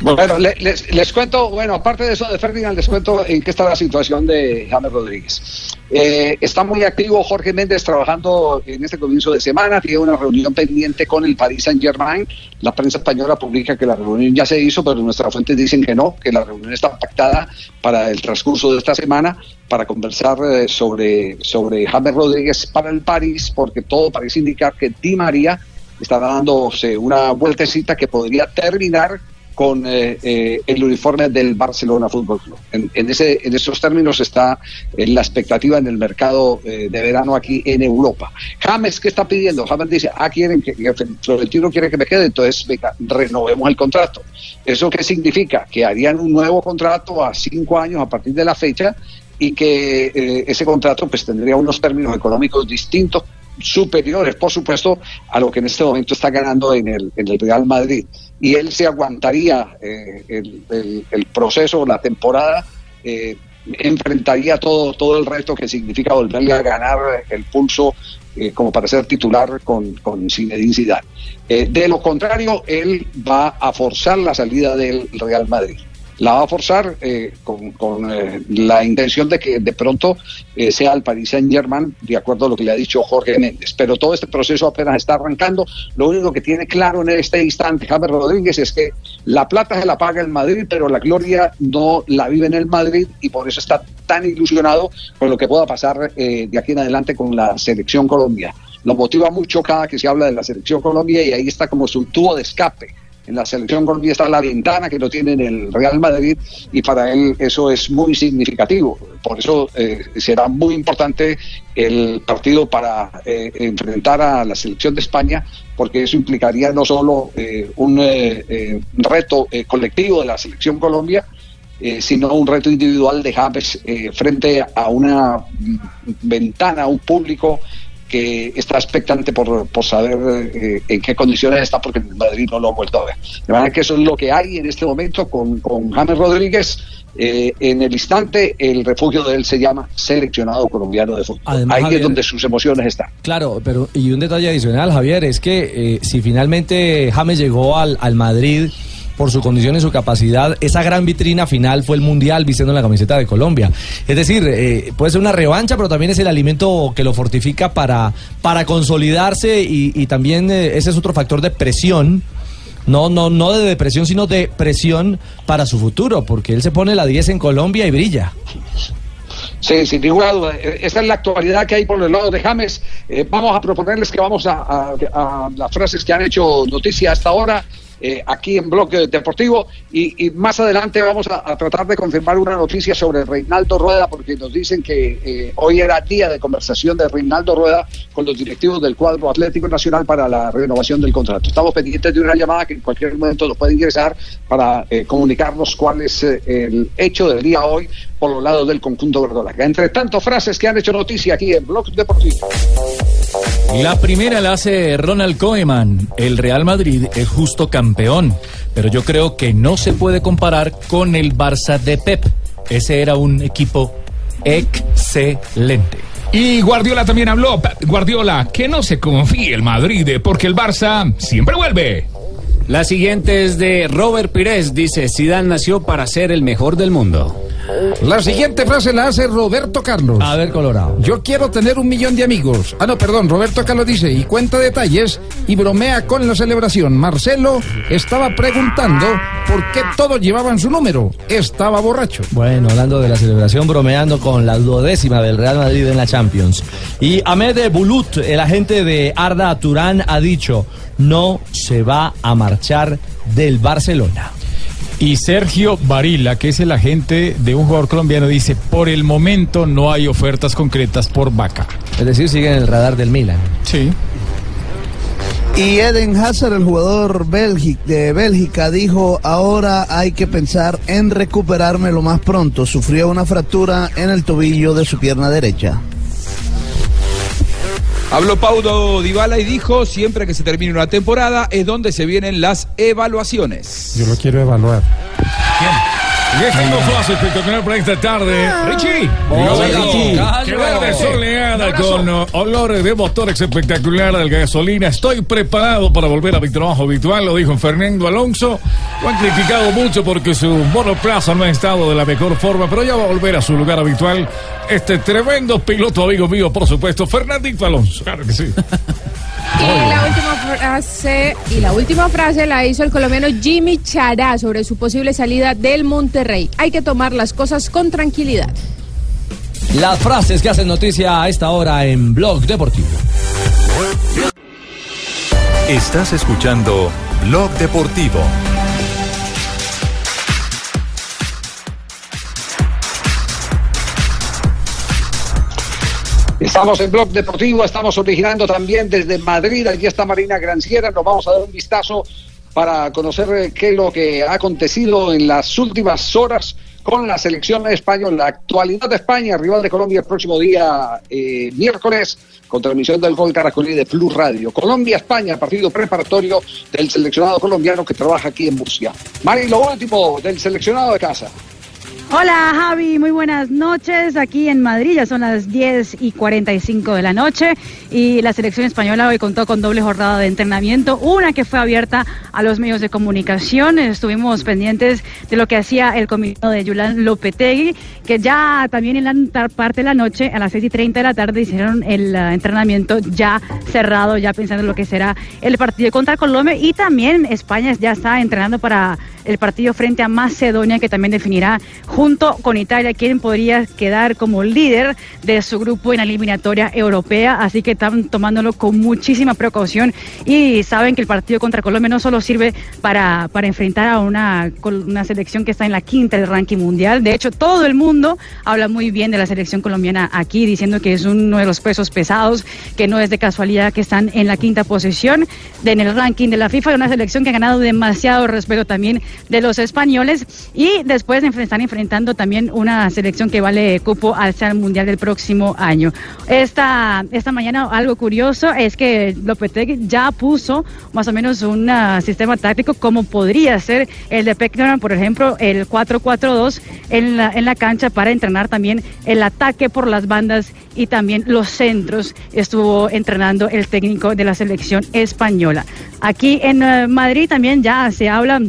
Bueno, le- les, les cuento, bueno, aparte de eso de Ferdinand, les cuento en qué está la situación de James Rodríguez. Eh, está muy activo Jorge Méndez trabajando en este comienzo de semana, tiene una reunión pendiente con el Paris Saint Germain. La prensa española publica que la reunión ya se hizo, pero nuestras fuentes dicen que no, que la reunión está pactada para el transcurso de esta semana para conversar eh, sobre, sobre James Rodríguez para el París, porque todo parece indicar que Di María está dándose una vueltecita que podría terminar con eh, eh, el uniforme del Barcelona Fútbol Club. En, ese, en esos términos está eh, la expectativa en el mercado eh, de verano aquí en Europa. James, ¿qué está pidiendo? James dice, ah, quieren que, que Florentino quiere que me quede, entonces renovemos el contrato. ¿Eso qué significa? Que harían un nuevo contrato a cinco años a partir de la fecha y que eh, ese contrato pues tendría unos términos económicos distintos superiores, por supuesto, a lo que en este momento está ganando en el, Real Madrid. Y él se aguantaría eh, el, proceso, la temporada, eh, enfrentaría todo, todo el reto que significa volverle a ganar el pulso eh, como para ser titular con, con de lo contrario, él va a forzar la salida del Real Madrid. La va a forzar eh, con, con, eh, la intención de que de pronto eh, sea el Paris Saint Germain, de acuerdo a lo que le ha dicho Jorge Méndez. Pero todo este proceso apenas está arrancando. Lo único que tiene claro en este instante James Rodríguez es que la plata se la paga el Madrid, pero la gloria no la vive en el Madrid y por eso está tan ilusionado con lo que pueda pasar de aquí en adelante con la selección Colombia. Lo motiva mucho cada que se habla de la selección Colombia y ahí está como su tubo de escape en la selección Colombia está la ventana que no tiene en el Real Madrid y para él eso es muy significativo. Por eso eh, será muy importante el partido para eh, enfrentar a la selección de España, porque eso implicaría no solo eh, un reto colectivo de la selección Colombia, sino un reto individual de James frente a una mm, ventana, a un público que está expectante por, por saber eh, en qué condiciones está, porque en Madrid no lo ha vuelto a ver. De manera que eso es lo que hay en este momento con, con James Rodríguez. Eh, en el instante, el refugio de él se llama seleccionado colombiano de fútbol. Además, Ahí Javier- es donde sus emociones están. Claro, pero y un detalle adicional, Javier, es que eh, si finalmente James llegó al, al Madrid por su condición y su capacidad, esa gran vitrina final fue el Mundial vistiendo la camiseta de Colombia. Es decir, eh, puede ser una revancha, pero también es el alimento que lo fortifica para, para consolidarse y, también eh, ese es otro factor de presión. No, no, no de depresión, sino de presión para su futuro, porque él se pone la 10 en Colombia y brilla. Sí, sin ninguna duda. Eh, Esta es la actualidad que hay por el lado de James. Eh, vamos a proponerles que vamos a las frases que han hecho noticia hasta ahora. Eh, aquí en Bloque Deportivo y, más adelante vamos a, tratar de confirmar una noticia sobre Reinaldo Rueda porque nos dicen que eh, hoy era día de conversación de Reinaldo Rueda con los directivos del cuadro Atlético Nacional para la renovación del contrato. Estamos pendientes de una llamada que en cualquier momento nos puede ingresar para eh, comunicarnos cuál es el hecho del día hoy por los lados del conjunto verdolaga. Entre tanto, frases que han hecho noticia aquí en Blog Deportivo. La primera la hace Ronald Koeman. El Real Madrid es justo campeón, pero yo creo que no se puede comparar con el Barça de Pep. Ese era un equipo excelente. Y Guardiola también habló. Guardiola, que no se confíe el Madrid, porque el Barça siempre vuelve. La siguiente es de Robert Pires. Dice, Zidane nació para ser el mejor del mundo. La siguiente frase la hace Roberto Carlos. A ver, Colorado. Yo quiero tener un millón de amigos. Ah, no, perdón, Roberto Carlos dice, y cuenta detalles y bromea con la celebración. Marcelo estaba preguntando por qué todos llevaban su número. Estaba borracho. Bueno, hablando de la celebración, bromeando con la duodécima del Real Madrid en la Champions. Y Ahmed Bulut, el agente de Arda Turán, ha dicho, no se va a marchar del Barcelona. Y Sergio Varila, que es el agente de un jugador colombiano, dice, por el momento no hay ofertas concretas por Vaca. Es decir, sigue en el radar del Milan. Sí. Y Eden Hazard, el jugador de Bélgica, dijo, ahora hay que pensar en recuperarme lo más pronto. Sufrió una fractura en el tobillo de su pierna derecha. Habló Paulo Dybala y dijo, siempre que se termine una temporada es donde se vienen las evaluaciones. Yo lo quiero evaluar. Les tengo frase espectacular para esta tarde. Richie. Lo Richie. Callo. Que verde soleada con uh, olores de motores espectacular de gasolina. Estoy preparado para volver a mi trabajo habitual, lo dijo Fernando Alonso. Lo han criticado mucho porque su monoplaza no ha estado de la mejor forma, pero ya va a volver a su lugar habitual. Este tremendo piloto amigo mío, por supuesto, Fernandito Alonso. Claro que sí. Y la última frase, y la última frase la hizo el colombiano Jimmy Chará sobre su posible salida del Monterrey. Hay que tomar las cosas con tranquilidad. Las frases que hacen noticia a esta hora en Blog Deportivo. Estás escuchando Blog Deportivo. Estamos en Blog Deportivo, estamos originando también desde Madrid. Aquí está Marina Granciera. Nos vamos a dar un vistazo para conocer eh, qué es lo que ha acontecido en las últimas horas con la selección española. La actualidad de España, rival de Colombia el próximo día eh, miércoles, con transmisión del Gol Caracol y de Plus Radio. Colombia-España, partido preparatorio del seleccionado colombiano que trabaja aquí en Murcia. Mari, lo último del seleccionado de casa. Hola Javi, muy buenas noches. Aquí en Madrid ya son las 10 y 45 de la noche y la selección española hoy contó con doble jornada de entrenamiento, una que fue abierta a los medios de comunicación. Estuvimos pendientes de lo que hacía el comisionado de Yulan Lopetegui, que ya también en la parte de la noche, a las 6 y 30 de la tarde, hicieron el uh, entrenamiento ya cerrado, ya pensando en lo que será el partido contra Colombia y también España ya está entrenando para el partido frente a Macedonia, que también definirá junto con Italia quién podría quedar como líder de su grupo en la eliminatoria europea. Así que están tomándolo con muchísima precaución y saben que el partido contra Colombia no solo sirve para, para enfrentar a una, una selección que está en la quinta del ranking mundial. De hecho, todo el mundo habla muy bien de la selección colombiana aquí, diciendo que es uno de los pesos pesados, que no es de casualidad que están en la quinta posición en el ranking de la FIFA, una selección que ha ganado demasiado respeto también de los españoles y después están enfrentando también una selección que vale cupo al ser mundial del próximo año. Esta, esta mañana algo curioso es que Lopetegui ya puso más o menos un ah, sistema táctico como podría ser el de Peckerman, por ejemplo, el 4-4-2 en la, en la cancha para entrenar también el ataque por las bandas y también los centros estuvo entrenando el técnico de la selección española. Aquí en eh, Madrid también ya se habla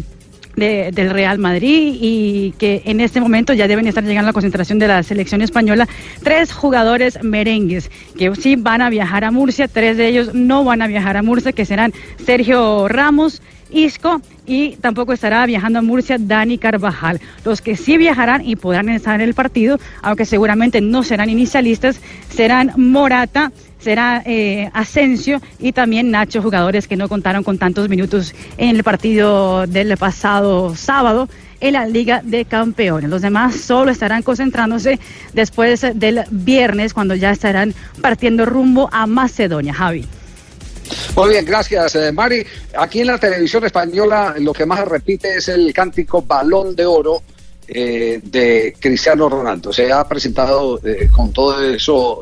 de, del Real Madrid y que en este momento ya deben estar llegando a la concentración de la selección española tres jugadores merengues que sí van a viajar a Murcia, tres de ellos no van a viajar a Murcia, que serán Sergio Ramos, Isco y tampoco estará viajando a Murcia Dani Carvajal. Los que sí viajarán y podrán estar en el partido, aunque seguramente no serán inicialistas, serán Morata, será eh, Asensio y también Nacho, jugadores que no contaron con tantos minutos en el partido del pasado sábado en la Liga de Campeones. Los demás solo estarán concentrándose después del viernes cuando ya estarán partiendo rumbo a Macedonia. Javi. Muy bien, gracias, eh, Mari. Aquí en la televisión española lo que más repite es el cántico Balón de Oro eh, de Cristiano Ronaldo. Se ha presentado eh, con todo eso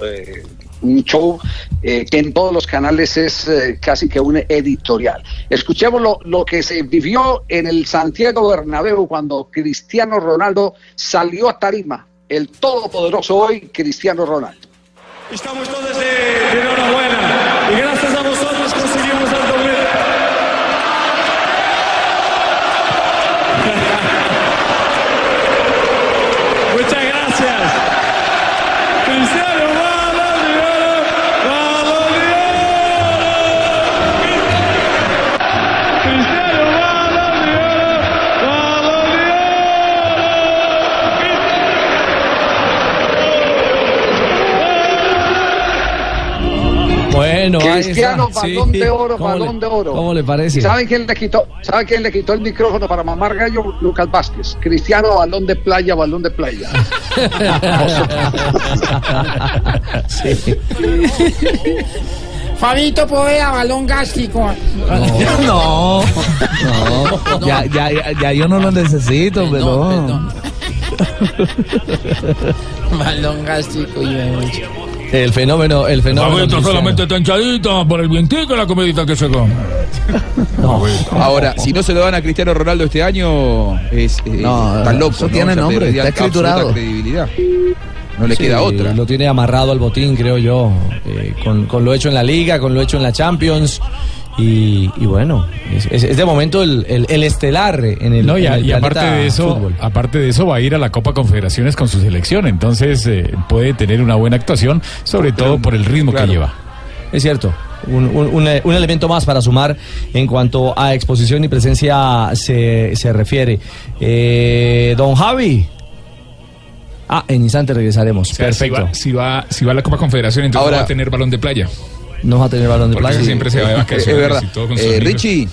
un show que en todos los canales es casi que un editorial. Escuchemos lo, lo, que se vivió en el Santiago Bernabéu cuando Cristiano Ronaldo salió a tarima. El todopoderoso hoy, Cristiano Ronaldo. Estamos todos de, de enhorabuena. Y gracias a vosotros conseguimos Bueno, ahí Cristiano, está. balón Sí. de oro, ¿Cómo balón le- de oro. ¿Cómo le parece? ¿Y ¿Saben quién le quitó? ¿Saben quién le quitó el micrófono para mamar gallo? Lucas Vázquez. Cristiano, balón de playa, balón de playa. Fabito Poveda, balón gástrico. No, no, ya, ya, ya, ya yo no lo necesito, pero. balón gástrico y El fenómeno, el fenómeno. Cristiano. solamente está hinchadito por el vientico y la comidita que se come. Ahora, si no se lo dan a Cristiano Ronaldo este año, es, es- No, está loco. eso ¿no? tiene O sea, nombre, está escriturado. credibilidad. No le Sí, queda otra. Lo tiene amarrado al botín, creo yo, eh, con, con lo hecho en la Liga, con lo hecho en la Champions. Y, y bueno, es, es- es de momento el, el- el estelar en el, No, y, en a- el y aparte de eso, fútbol. aparte de eso va a ir a la Copa Confederaciones con su selección, entonces eh, puede tener una buena actuación, sobre todo por el ritmo que lleva. Es cierto. Un, un- un- un elemento más para sumar en cuanto a exposición y presencia se, se refiere. Eh, don Javi. Ah, en instante regresaremos. O sea, Perfecto. Si va, si va, si va a la Copa Confederación, entonces Ahora- va a tener balón de playa. No va a tener balón de ese siempre se va de vacaciones Es verdad. y todo con sus Eh. Richie,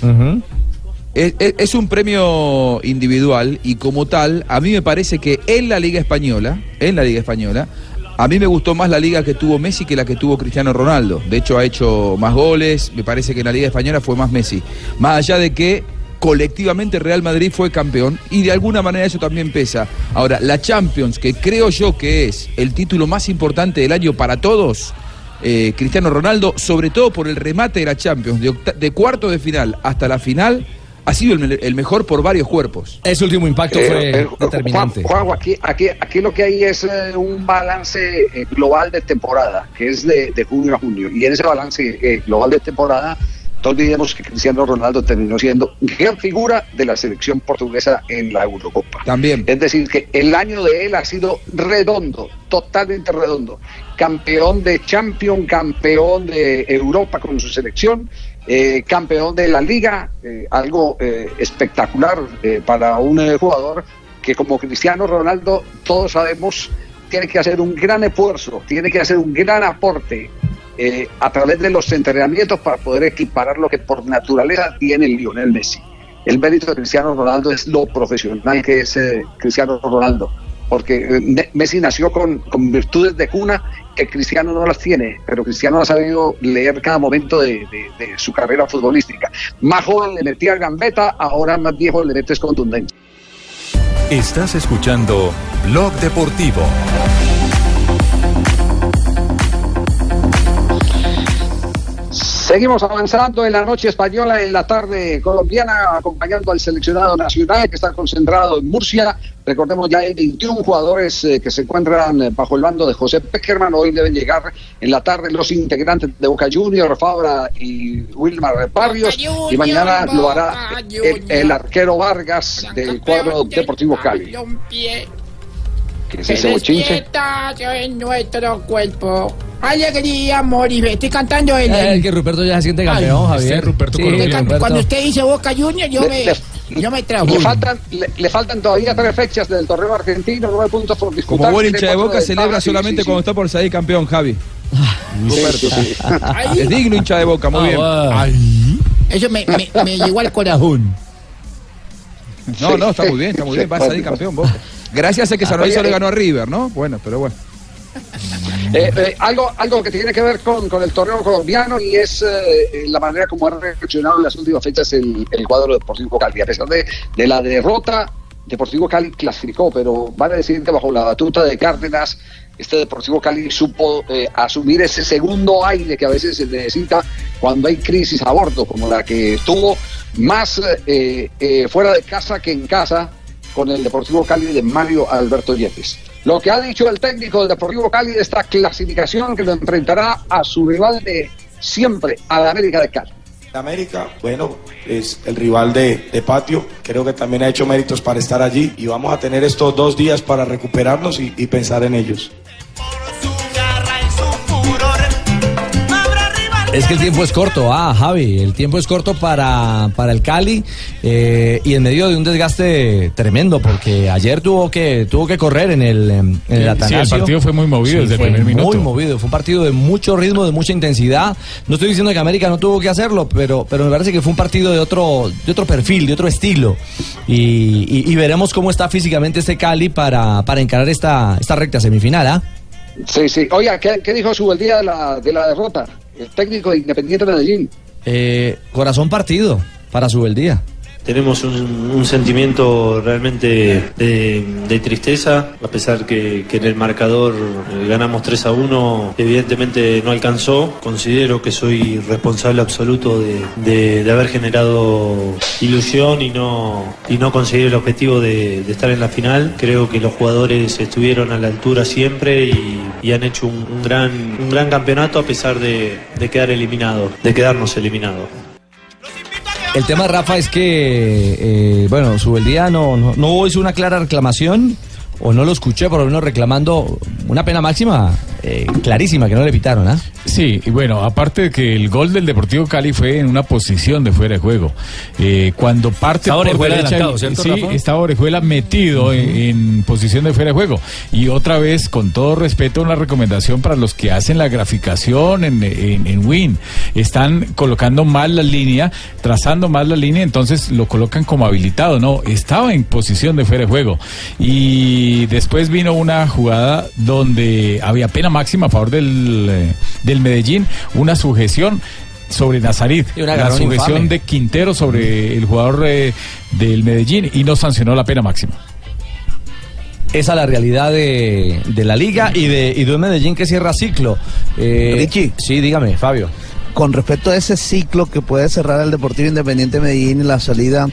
es, es- es un premio individual y como tal, a mí me parece que en la Liga Española, en la Liga Española, a mí me gustó más la liga que tuvo Messi que la que tuvo Cristiano Ronaldo. De hecho, ha hecho más goles, me parece que en la Liga Española fue más Messi. Más allá de que colectivamente Real Madrid fue campeón y de alguna manera eso también pesa. Ahora, la Champions, que creo yo que es el título más importante del año para todos, eh, Cristiano Ronaldo, sobre todo por el remate de la Champions, de, octa- de cuarto de final hasta la final, ha sido el, me- el mejor por varios cuerpos. Ese último impacto Eh, fue eh, determinante. Juan, aquí, aquí, aquí lo que hay es eh, un balance eh, global de temporada, que es de, de junio a junio. Y en ese balance eh, global de temporada, no olvidemos que Cristiano Ronaldo terminó siendo gran figura de la selección portuguesa en la Eurocopa. También. Es decir, que el año de él ha sido redondo, totalmente redondo. Campeón de Champions, campeón de Europa con su selección, eh, campeón de la liga, eh, algo eh, espectacular para un jugador que como Cristiano Ronaldo, todos sabemos, tiene que hacer un gran esfuerzo, tiene que hacer un gran aporte eh, a través de los entrenamientos para poder equiparar lo que por naturaleza tiene Lionel Messi. El mérito de Cristiano Ronaldo es lo profesional que es eh, Cristiano Ronaldo, porque eh, Me- Messi nació con, con virtudes de cuna que Cristiano no las tiene, pero Cristiano ha sabido leer cada momento de, de- de su carrera futbolística. Más joven le metía gambeta, ahora más viejo le metes contundencia. Estás escuchando Blog Deportivo. Seguimos avanzando en la noche española, en la tarde colombiana, acompañando al seleccionado nacional que está concentrado en Murcia. Recordemos ya hay 21 jugadores eh, que se encuentran eh, bajo el mando de José Peckerman. Hoy deben llegar en la tarde los integrantes de Boca Junior, Fabra y Wilmar Barrios. y mañana lo hará el, el arquero Vargas del cuadro Deportivo Cali. ¿Qué es ese bochinche? En nuestro cuerpo. Alegría, amor y. Estoy cantando el. Eh, el que Ruperto ya se siente campeón, Ay, Javier. este Ruperto Sí. Ruperto. Cuando usted dice Boca Junior, yo Le- me, le- yo me trajo. Le faltan, le, le faltan todavía tres fechas del torneo argentino, nueve puntos por disputar. Como buen hincha de Boca, celebra ventajas, sí, solamente sí, cuando está por salir campeón, Javi. Ruperto, sí. Es digno hincha de Boca, muy Ah, bien. Eso me, me, me llegó al corazón. No, no, está muy bien, está muy bien. Va a salir campeón Boca. Gracias a que San Lorenzo Oye, le eh, ganó a River, ¿no? Bueno, pero bueno. Eh, eh, algo, algo que tiene que ver con, con el torneo colombiano y es eh, la manera como ha reaccionado en las últimas fechas el, el cuadro Deportivo Cali. A pesar de, de la derrota, Deportivo Cali clasificó, pero vale decir que bajo la batuta de Cárdenas, este Deportivo Cali supo eh, asumir ese segundo aire que a veces se necesita cuando hay crisis a bordo, como la que tuvo más eh, eh, fuera de casa que en casa con el Deportivo Cali de Mario Alberto Yepes. Lo que ha dicho el técnico del Deportivo Cali de esta clasificación que lo enfrentará a su rival de siempre, a la América de Cali. América, bueno, es el rival de, de patio, creo que también ha hecho méritos para estar allí y vamos a tener estos dos días para recuperarnos y, y pensar en ellos. Es que el tiempo es corto, ah, Javi, el tiempo es corto para, para el Cali eh, y en medio de un desgaste tremendo porque ayer tuvo que tuvo que correr en el, en el Sí, el partido fue muy movido desde el primer minuto. Muy movido, fue un partido de mucho ritmo, de mucha intensidad. No estoy diciendo que América no tuvo que hacerlo, pero, pero me parece que fue un partido de otro, de otro perfil, de otro estilo. Y, y- y veremos cómo está físicamente este Cali para, para encarar esta, esta recta semifinal, ¿ah? Sí, sí. Oiga, ¿qué, qué dijo su el día de la, de la derrota? El técnico de Independiente de Medellín. Eh, corazón partido para Subeldía. Tenemos un, un sentimiento realmente de, tristeza, a pesar que, que en el marcador eh, ganamos 3 a 1, evidentemente no alcanzó. Considero que soy responsable absoluto de, haber generado ilusión y no, y no conseguir el objetivo de, estar en la final. Creo que los jugadores estuvieron a la altura siempre y, han hecho un, un gran, un gran campeonato a pesar de, de quedar eliminados, de quedarnos eliminados. El tema, Rafa, es que, eh, bueno, Subeldía no, no, no hizo una clara reclamación, o no lo escuché, por lo menos reclamando una pena máxima eh, clarísima que no le pitaron, ¿ah? Sí, y bueno, aparte de que el gol del Deportivo Cali fue en una posición de fuera de juego. Eh, cuando parte por derecha, ¿cierto, sí, Rafa? estaba Orejuela metido en, en posición de fuera de juego. Y otra vez, con todo respeto, una recomendación para los que hacen la graficación en, en, en Win. Están colocando mal la línea, trazando mal la línea, entonces lo colocan como habilitado. No, estaba en posición de fuera de juego. Y después vino una jugada donde había pena máxima a favor del, eh, del Medellín, una sujeción sobre Nazarit, la sujeción infame. de Quintero sobre el jugador eh, del Medellín y no sancionó la pena máxima. Esa es la realidad de, de la liga y de, y de un Medellín que cierra ciclo. Eh, Sí, dígame, Fabio. con respecto a ese ciclo que puede cerrar el Deportivo Independiente Medellín y la salida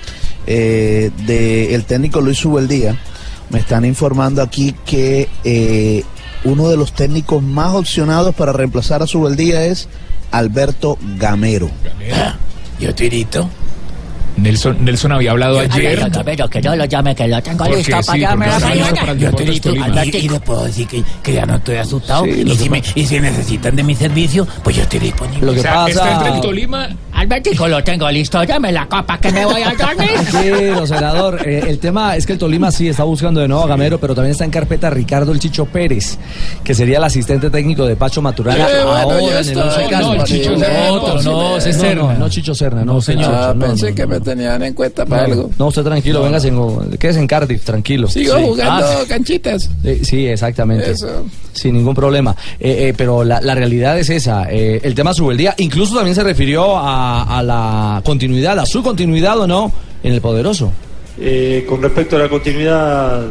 eh, del técnico Luis Ubeldía, me están informando aquí que eh, uno de los técnicos más opcionados para reemplazar a Subeldía es Alberto Gamero. Yo tirito. Nelson, Nelson había hablado ayer. Pero que yo lo llame, que lo tengo Porque listo sí, para llamarme porque a la listo Yo tirito, Tolima. Alberto, y le puedo decir que, que ya no estoy asustado. Sí, y, si me, y si necesitan de mi servicio, pues yo estoy disponible. Lo que O sea, pasa- está entre el Tolima. Albertico, lo tengo listo. Llame la copa que me voy a dormir. Tranquilo, senador. Eh, el tema es que el Tolima sí está buscando de nuevo a Gamero, pero también está en carpeta Ricardo El Chicho Pérez, que sería el asistente técnico de Pacho Maturana Eh, bueno, ahora ya en el está. Once No, Chicho Sí, otro, no, no, sí, ese no, Serna. no. No, Chicho Serna, no, señor. Ah, no, pensé no, que no. me tenían en cuenta para algo. No, usted tranquilo, venga, quédese en Cardiff, tranquilo. Sigo Sí. jugando Ah, canchitas. eh, sí, exactamente. Eso. Sin ningún problema. Eh, eh, pero la, realidad es esa. eh, el tema Subeldía incluso también se refirió a, la continuidad, a su continuidad o no en el Poderoso. Eh, con respecto a la continuidad,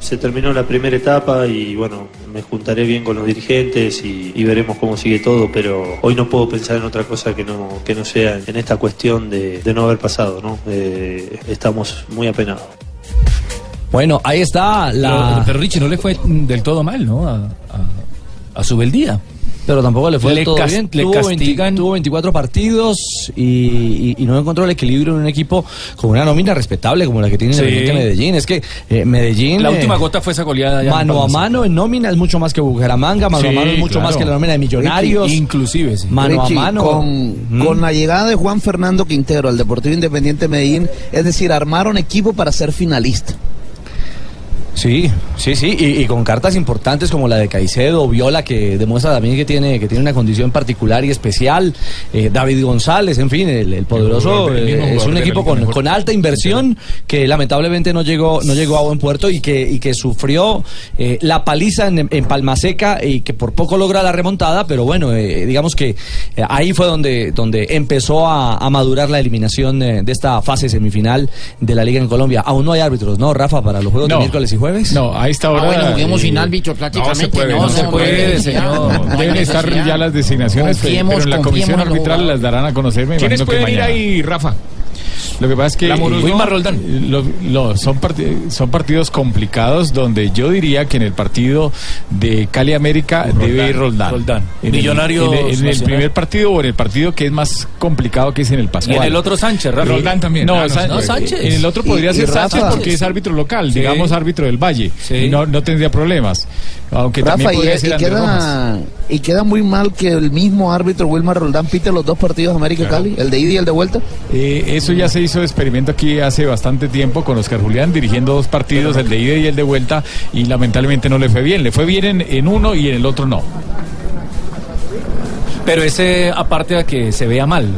se terminó la primera etapa y bueno, me juntaré bien con los dirigentes y, y veremos cómo sigue todo, pero hoy no puedo pensar en otra cosa que no, que no sea en esta cuestión de, de no haber pasado, ¿no? Eh, estamos muy apenados. Bueno, ahí está la. Pero, pero Richie no le fue del todo mal, ¿no? A, a, a Subeldía. Pero tampoco le fue del todo cas- bien. Le tuvo, 20 castigan. tuvo 24 partidos y, y- y no encontró el equilibrio en un equipo con una nómina respetable como la que tiene Sí. Medellín. Es que eh, Medellín. La eh, última gota fue esa goleada. ya Mano a mano en nómina es mucho más que Bucaramanga, mano Sí, a mano es mucho claro. más que la nómina de Millonarios. Richie, inclusive, sí. Mano Richie, a mano. Con, Mm. con la llegada de Juan Fernando Quintero al Deportivo Independiente Medellín, es decir, armaron equipo para ser finalista. Sí, sí, sí, y, y con cartas importantes como la de Caicedo, Viola, que demuestra también que tiene, que tiene una condición particular y especial, eh, David González, en fin, el, el poderoso el eh, es un de equipo con, alta inversión que lamentablemente no llegó, no llegó a buen puerto y que, y que sufrió eh, la paliza en, en Palma Seca y que por poco logra la remontada, pero bueno, eh, digamos que ahí fue donde, donde empezó a, a madurar la eliminación de esta fase semifinal de la Liga en Colombia. Aún no hay árbitros, ¿no, Rafa, para los juegos de No. miércoles y jueves? No, a esta hora. Ah, bueno, juguemos eh, sin árbitro prácticamente. No se puede, no, se no, puede, no, señor. Deben estar ya las designaciones, pero- Confiemos, pero en la comisión arbitral las darán a conocer. Me ¿Quiénes pueden ir ahí, Rafa? Lo que pasa es que eh, lo- lo- son, parti- son partidos complicados donde yo diría que en el partido de Cali América debe ir Roldán. Roldán. En el- Millonarios en el, en el Nacional. primer partido o en el partido que es más complicado que es en el Y Pascual. en el otro Sánchez, Rafa. Roldán también. No, Ah, no, Sánchez. En el otro podría Y- ser y Sánchez porque es árbitro local, Sí. digamos árbitro del Valle. Sí. Y no, no tendría problemas. Aunque Rafa, también podría y ser Andrés Rojas. queda, y queda muy mal que el mismo árbitro Wilmar Roldán pite los dos partidos América Cali, el de ida y el de vuelta. Eh, eso ya se hizo de experimento aquí hace bastante tiempo con Oscar Julián dirigiendo dos partidos, el de ida y el de vuelta, y lamentablemente no le fue bien. Le fue bien en, en uno y en el otro no. Pero ese, aparte de que se vea mal,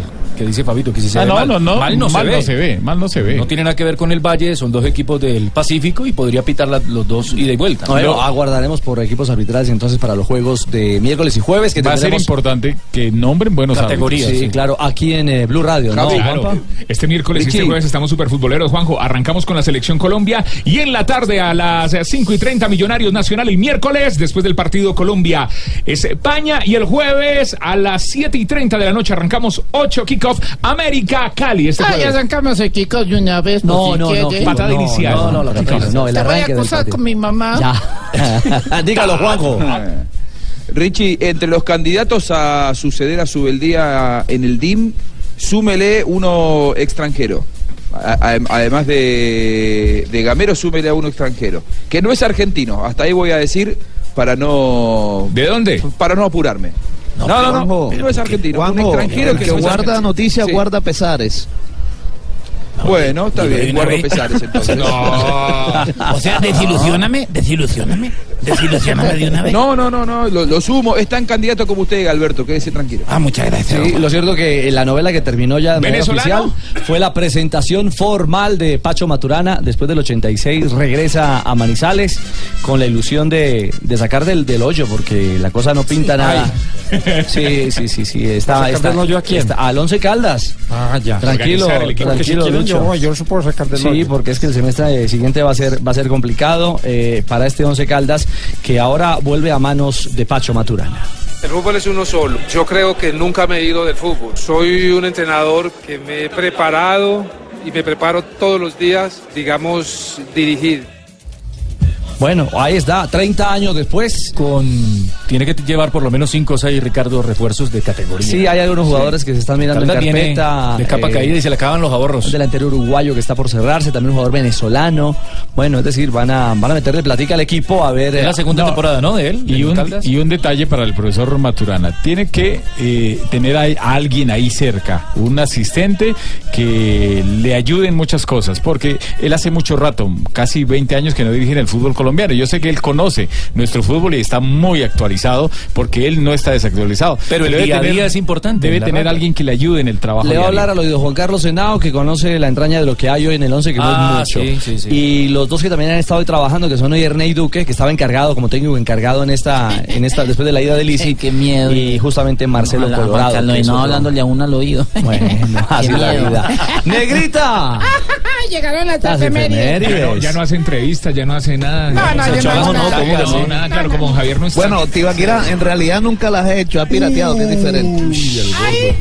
que dice Fabito, que si se Ah, ve no, mal. no, no, mal no, mal se, no ve. se ve, mal no se ve. No tiene nada que ver con el Valle, son dos equipos del Pacífico y podría pitar la- los dos ida y vuelta. Pero- aguardaremos por equipos arbitrales entonces para los juegos de miércoles y jueves que Va a ser importante que nombren buenos Categorías, Sí, claro, aquí en eh, Blue Radio, ¿no? Claro. Este miércoles y este jueves estamos super futboleros, Juanjo. Arrancamos con la selección Colombia y en la tarde a las 5 y 30 Millonarios Nacional el miércoles después del partido Colombia España y el jueves a las 7 y 30 de la noche arrancamos 8 kickoff América Cali. Este Ah, ya jueves. arrancamos kickoff de una vez. No, no, no. Patada no, inicial. No, no, no, Te voy a acusar con mi mamá. Ya. Dígalo, Juanjo. Richie, entre los candidatos a suceder a Subeldía en el DIM, súmele uno extranjero. A- a- Además de, de Gamero, súmele a uno extranjero. Que no es argentino, hasta ahí voy a decir para no. ¿De dónde? Para no apurarme. No, no, no, Juanjo, no es argentino, un Juanjo, extranjero el que, no guarda noticias Sí. guarda pesares. Bueno, está bien, guardo pesares entonces. O sea, desilusioname, desilusioname, desilusioname de una vez. No, no, no, no, lo, lo sumo. Es tan candidato como usted, Alberto, quédese tranquilo. Ah, muchas gracias. Sí, lo cierto que la novela que terminó ya de manera oficial fue la presentación formal de Pacho Maturana. Después del 86 regresa a Manizales con la ilusión de, de sacar del, del hoyo porque la cosa no pinta nada. Sí, sí, sí, sí. Está, ¿Sacar está, del hoyo a quién? está- al Once Caldas. Ah, ya. Tranquilo, si tranquilo, Lucho. yo yo supongo sacar del Sí, hoyo. porque es que el semestre siguiente va a ser, va a ser complicado eh, para este Once Caldas que ahora vuelve a manos de Pacho Maturana. El fútbol es uno solo. Yo creo que nunca me he ido del fútbol. Soy un entrenador que me he preparado y me preparo todos los días, digamos, dirigir. Bueno, ahí está, 30 años después. Con tiene que llevar por lo menos 5 o 6 Ricardo refuerzos de categoría. Sí, hay algunos jugadores que se están mirando en Caldas viene carpeta. de capa eh, caída y se le acaban los ahorros. Un delantero uruguayo que está por cerrarse, también un jugador venezolano. Bueno, es decir, van a, van a meterle platica al equipo a ver. Es la eh, segunda temporada, ¿no? De él. Y en un, y un detalle para el profesor Maturana. Tiene que eh, tener a, a alguien ahí cerca, un asistente que le ayude en muchas cosas, porque él hace mucho rato, casi 20 años que no dirige en el fútbol colombiano. Yo sé que él conoce nuestro fútbol y está muy actualizado, porque él no está desactualizado. Pero el debe día a es importante, Debe tener alguien que le ayude en el trabajo. Le voy a hablar al oído Juan Carlos Henao, que conoce la entraña de lo que hay hoy en el 11, que no Ah, es mucho. sí, sí, sí. Y los dos que también han estado hoy trabajando, que son hoy Ernei Duque, que estaba encargado como técnico encargado en esta, en esta, después de la ida de Lisi. Qué miedo. Y justamente Marcelo Ojalá, Colorado. Carlos que otro- hablándole a uno al oído. Bueno, así la vida. ¡Negrita! Llegaron las Las efemérides. no, ya no hace entrevistas, ya no hace nada. No, no, yo no nada. ¿cómo que sí? claro, como Javier no está. Bueno, Tibaquira, en realidad nunca las he hecho, ha pirateado, que es diferente. Ay,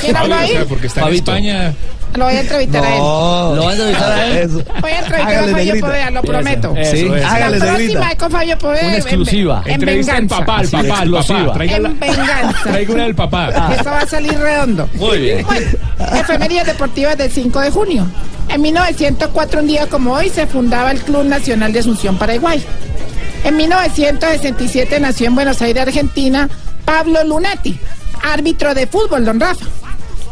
¿Quién habló ahí? porque está Fabito. en España. Lo voy a entrevistar a él. ¿Lo vas a entrevistar a él? Eso. Voy a entrevistar Hágale, a Fabio. Poveda, lo prometo. Eso, Sí, eso. hágale, la próxima es con Fabio Poveda. Una en- exclusiva. En, Entrevista al venganza. papá, Sí, papá, al exclusiva. papá. Traiga En la- venganza. Traiga una del papá. Esto va a salir redondo. Muy bien. Bueno, efemérides deportivas del 5 de junio. En 1904, un día como hoy, se fundaba el Club Nacional de Asunción, Paraguay. En 1967 nació en Buenos Aires, Argentina, Pablo Lunati, árbitro de fútbol, don Rafa,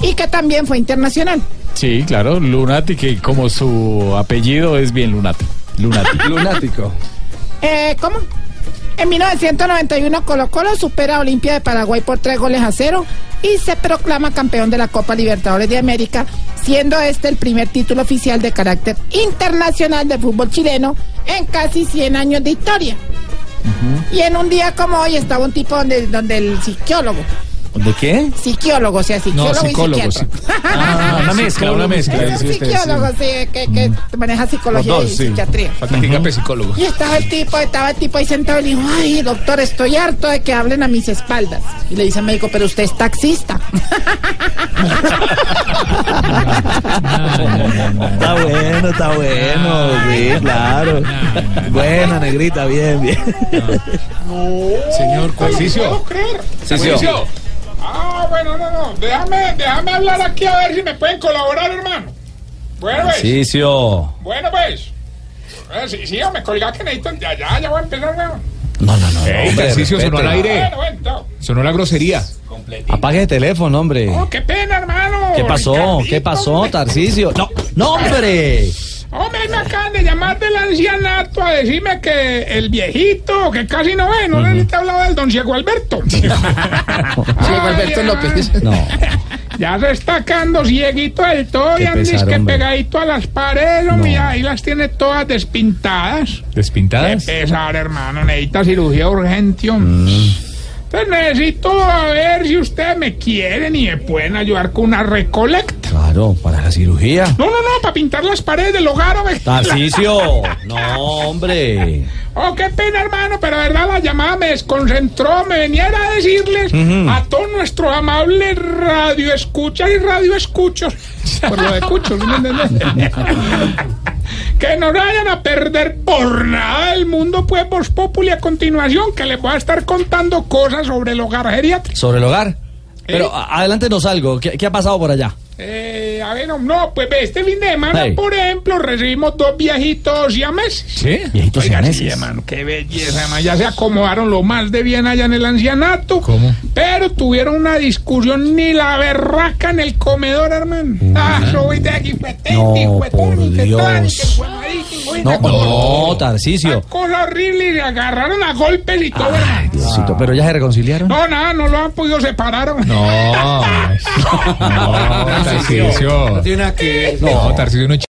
y que también fue internacional. Sí, claro, Lunati, que como su apellido es bien Lunati. Lunati. Lunático. Eh, ¿Cómo? En 1991 Colo Colo supera a Olimpia de Paraguay por tres goles a cero y se proclama campeón de la Copa Libertadores de América, siendo este el primer título oficial de carácter internacional del fútbol chileno en casi 100 años de historia. Y en un día como hoy estaba un tipo donde, donde el psiquiólogo, ¿De qué? psiquiólogo, o sea, psicólogo y psicólogo, psiquiatra. Ah, una mezcla, una mezcla. Es un psicólogo, sí. sí, que, que maneja psicología y sí. psiquiatría. Falta que psicólogo. Y estaba el tipo, estaba el tipo ahí sentado y le dijo, ay, doctor, estoy harto de que hablen a mis espaldas. Y le dice al médico, pero usted es taxista. Está bueno, está bueno, sí, claro. Buena, negrita, bien, bien. Señor puedo creer. Ah, bueno, no, no. Déjame, déjame hablar aquí a ver si me pueden colaborar, hermano. Bueno, pues. Tarcisio. Bueno, pues. Eh, sí, sí, me colga que necesito. Ya, ya, ya voy a empezar. ¿no? No, no, no. Ey, hombre, Tarcisio, sonó al aire. Bueno, bueno. Sonó la grosería. Apague el teléfono, hombre. Oh, qué pena, hermano. ¿Qué pasó? Ricardito, ¿Qué pasó, hombre. Tarcisio? No, no, hombre. Hombre, me acaban de llamar del ancianato a decirme que el viejito, que casi no ve, no le te hablaba del don Ciego Alberto. Ciego Alberto López. No. Ya se está quedando cieguito del todo Qué y andes que hombre. pegadito a las paredes, hombre, ahí las tiene todas despintadas. Qué ¿Despintadas? pesar, hermano, necesita cirugía urgente. hombre. Entonces necesito a ver si ustedes me quieren y me pueden ayudar con una recolecta. Claro, para la cirugía. No, no, no, para pintar las paredes del hogar, hombre. Tarcisio. No, hombre. Oh, qué pena, hermano, pero de verdad la llamada me desconcentró. Me venía a decirles a todos nuestros amables radio escuchas y radio escuchos, por lo de cuchos, ¿me entiendes? que no vayan a perder por nada el mundo, pues, Voz Populi a continuación, que les voy a estar contando cosas sobre el hogar geriátrico. ¿Sobre el hogar? Pero a- adelántenos algo. ¿Qué, qué ha pasado por allá? Eh, a ver, no, no, pues este fin de semana, por ejemplo, recibimos dos viejitos siameses. ¿Sí? Viejitos Oiga, sí, siameses. hermano, qué belleza, hermano. Ya se acomodaron lo más de bien allá en el ancianato. ¿Cómo? Pero tuvieron una discusión ni la berraca en el comedor, hermano. Ah, soy de aquí, fue No, fue por Dios. No, no, Tarcisio. Cosa horrible y se agarraron a golpes y todo. Diosito, ¿pero ya se reconciliaron? No, nada, no lo han podido separar. No. No, Tarcisio. No tiene nada que ver. No, Tarcisio no